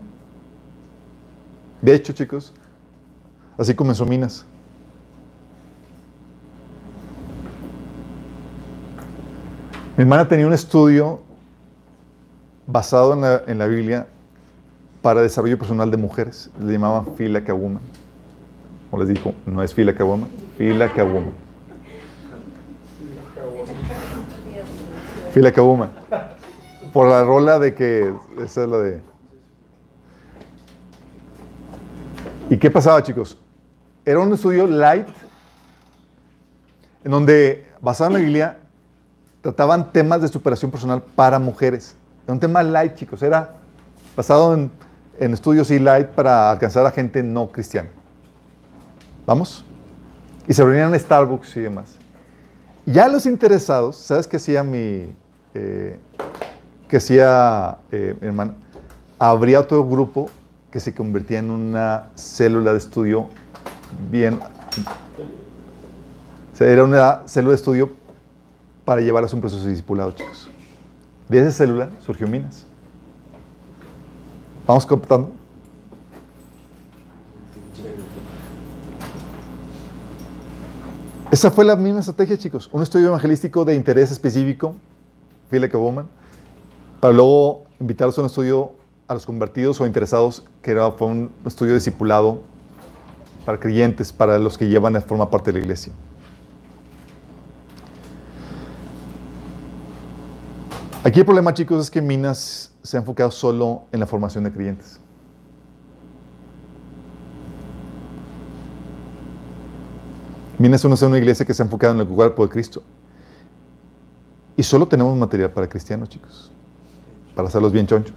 De hecho, chicos, así comenzó Minas. Mi hermana tenía un estudio basado en la, Biblia para desarrollo personal de mujeres. Le llamaban Fila Woman. Como les dijo, no es Fila Woman, Fila Woman. Fila Woman. Por la rola de que. Esa es la de. ¿Y qué pasaba, chicos? Era un estudio light en donde, basado en la Biblia, trataban temas de superación personal para mujeres. Era un tema light, chicos. Era basado en, estudios y light para alcanzar a gente no cristiana. ¿Vamos? Y se reunían en Starbucks y demás. Ya los interesados, ¿sabes qué hacía mi, eh, que hacía eh, mi hermana? Habría otro grupo que se convertía en una célula de estudio bien... O era una célula de estudio para llevarlas a un proceso de discipulado, chicos. De esa célula surgió Minas. ¿Vamos captando? Esa fue la misma estrategia, chicos. Un estudio evangelístico de interés específico, Philip Woman, para luego invitarlos a un estudio a los convertidos o interesados, que era, fue un estudio discipulado para creyentes, para los que llevan a formar parte de la iglesia. Aquí el problema, chicos, es que Minas se ha enfocado solo en la formación de creyentes. Minas es una iglesia que se ha enfocado en el cuerpo de Cristo. Y solo tenemos material para cristianos, chicos. Para hacerlos bien chonchos.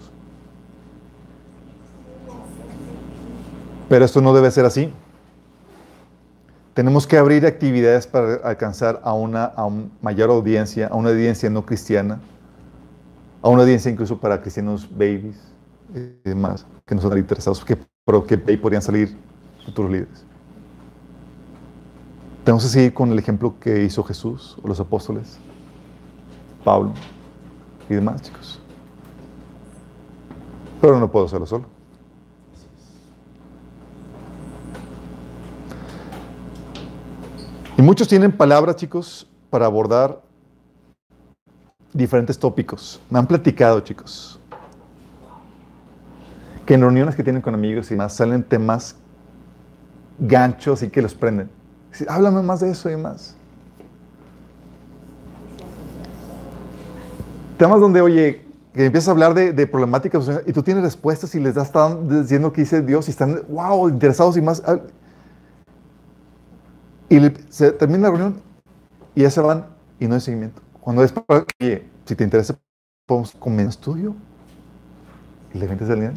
Pero esto no debe ser así. Tenemos que abrir actividades para alcanzar a una, a mayor audiencia, a una audiencia no cristiana, a una audiencia incluso para cristianos babies y demás, que no son interesados, que, pero que ahí podrían salir futuros líderes. Tenemos que seguir con el ejemplo que hizo Jesús o los apóstoles, Pablo y demás, chicos. Pero no puedo hacerlo solo. Y muchos tienen palabras, chicos, para abordar diferentes tópicos. Me han platicado, chicos, que en reuniones que tienen con amigos y más salen temas ganchos y que los prenden. Háblame más de eso y más. Temas donde, oye, que empiezas a hablar de, problemáticas y tú tienes respuestas y les das diciendo que dice Dios y están, wow, interesados y más. Y se termina la reunión y ya se van y no hay seguimiento. Cuando es para que, si te interesa, podemos comer estudio y le vendes el dinero.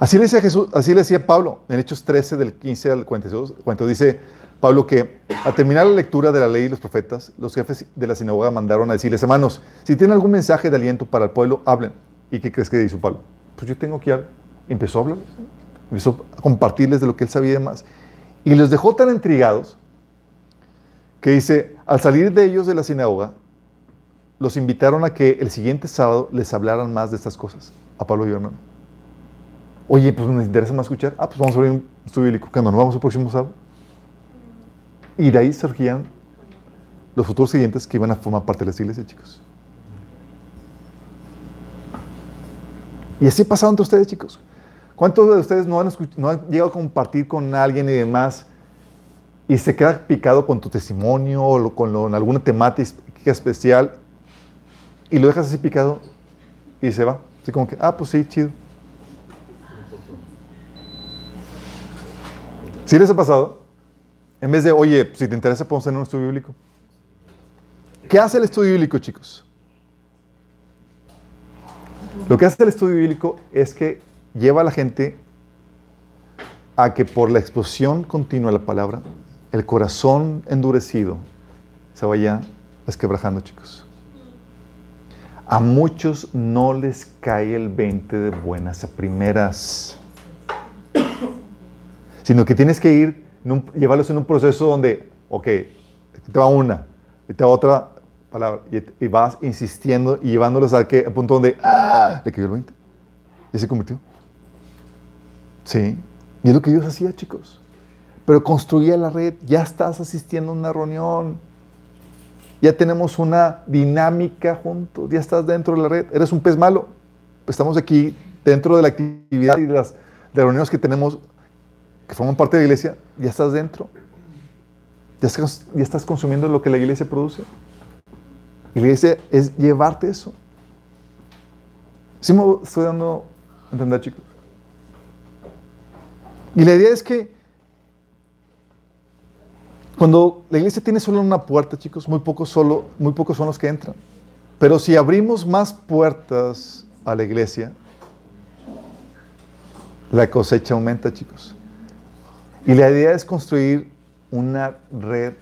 Así le decía Jesús, así le decía Pablo en Hechos 13, del 15 al 42, cuando dice Pablo que al terminar la lectura de la ley y los profetas, los jefes de la sinagoga mandaron a decirles, hermanos, si tienen algún mensaje de aliento para el pueblo, hablen. ¿Y qué crees que hizo Pablo? Pues yo tengo que hablar. Empezó a hablar, empezó a compartirles de lo que él sabía y demás. Y los dejó tan intrigados que dice, al salir de ellos de la sinagoga, los invitaron a que el siguiente sábado les hablaran más de estas cosas, a Pablo y a hermano. Oye, pues nos interesa más escuchar. Ah, pues vamos a ver un estudio bíblico. ¿Qué nos vamos el próximo sábado? Y de ahí surgían los futuros siguientes que iban a formar parte de la iglesia, chicos. Y así pasado entre ustedes, chicos. ¿Cuántos de ustedes no no han llegado a compartir con alguien y demás y se queda picado con tu testimonio o con alguna temática especial y lo dejas así picado y se va. Así como que, ah, pues sí, chido. ¿Sí les ha pasado? En vez de, oye, si te interesa, podemos tener un estudio bíblico. ¿Qué hace el estudio bíblico, chicos? Lo que hace el estudio bíblico es que lleva a la gente a que por la exposición continua de la palabra, el corazón endurecido se vaya desquebrajando, chicos. A muchos no les cae el 20 de buenas a primeras, sino que tienes que ir, llevarlos en un proceso donde, ok, te va una, te va otra palabra, y, vas insistiendo y llevándolos al, punto donde, ¡ah! Le cayó el 20. Y se convirtió. Sí. Y es lo que Dios hacía, chicos. Pero construía la red, ya estás asistiendo a una reunión, ya tenemos una dinámica juntos, ya estás dentro de la red, eres un pez malo. Estamos aquí dentro de la actividad y de las reuniones que tenemos, que forman parte de la iglesia, ya estás dentro. Ya estás, ya estás consumiendo lo que la iglesia produce. Y la iglesia es llevarte eso. ¿Sí me estoy dando a entender, chicos? Y la idea es que cuando la iglesia tiene solo una puerta, chicos, muy pocos, solo, muy pocos son los que entran. Pero si abrimos más puertas a la iglesia, la cosecha aumenta, chicos. Y la idea es construir una red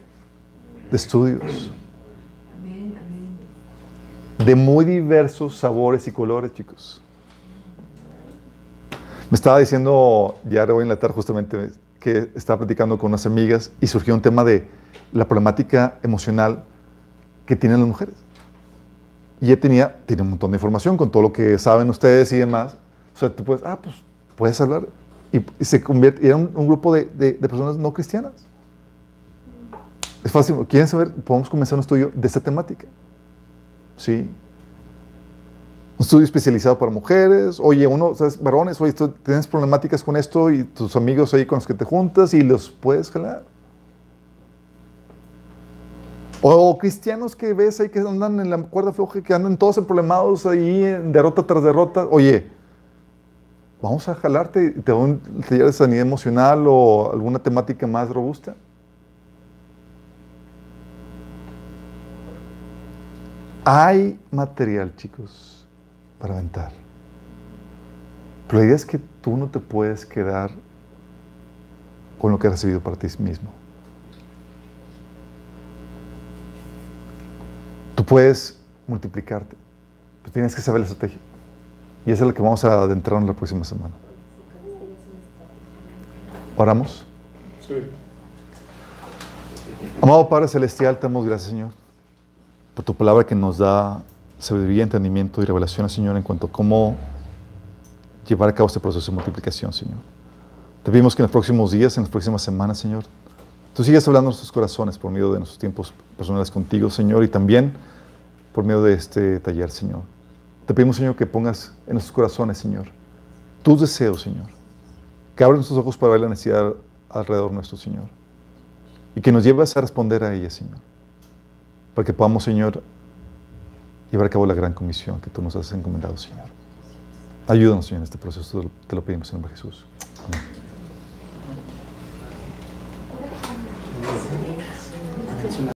de estudios de muy diversos sabores y colores, chicos. Me estaba diciendo ya voy a enlatar justamente que estaba platicando con unas amigas y surgió un tema de la problemática emocional que tienen las mujeres. Y ella tenía, tiene un montón de información con todo lo que saben ustedes y demás. O sea, tú puedes, ah, pues puedes hablar. Y, se convierte, era un, grupo de, de, personas no cristianas. Es fácil, ¿quieren saber? Podemos comenzar un estudio de esta temática. ¿Sí? Un estudio especializado para mujeres, oye, uno, ¿sabes? Varones, oye, tienes problemáticas con esto y tus amigos ahí con los que te juntas y los puedes jalar. O cristianos que ves ahí que andan en la cuerda floja, que andan todos problemados ahí, en derrota tras derrota. Oye, vamos a jalarte, te doy un taller de sanidad emocional o alguna temática más robusta. Hay material, chicos para aventar. Pero la idea es que tú no te puedes quedar con lo que has recibido para ti mismo. Tú puedes multiplicarte, pero tienes que saber la estrategia. Y esa es la que vamos a adentrar en la próxima semana. ¿Oramos? Sí. Amado Padre Celestial, te damos gracias, Señor, por tu palabra que nos da sabiduría, entendimiento y revelación, Señor, en cuanto a cómo llevar a cabo este proceso de multiplicación, Señor. Te pedimos que en los próximos días, en las próximas semanas, Señor, tú sigas hablando a nuestros corazones por medio de nuestros tiempos personales contigo, Señor, y también por medio de este taller, Señor. Te pedimos, Señor, que pongas en nuestros corazones, Señor, tus deseos, Señor. Que abran nuestros ojos para ver la necesidad alrededor nuestro, Señor. Y que nos lleves a responder a ella, Señor. Para que podamos, Señor, llevar a cabo la gran comisión que tú nos has encomendado, Señor. Ayúdanos, Señor, en este proceso. Te lo pedimos en nombre de Jesús. Amén.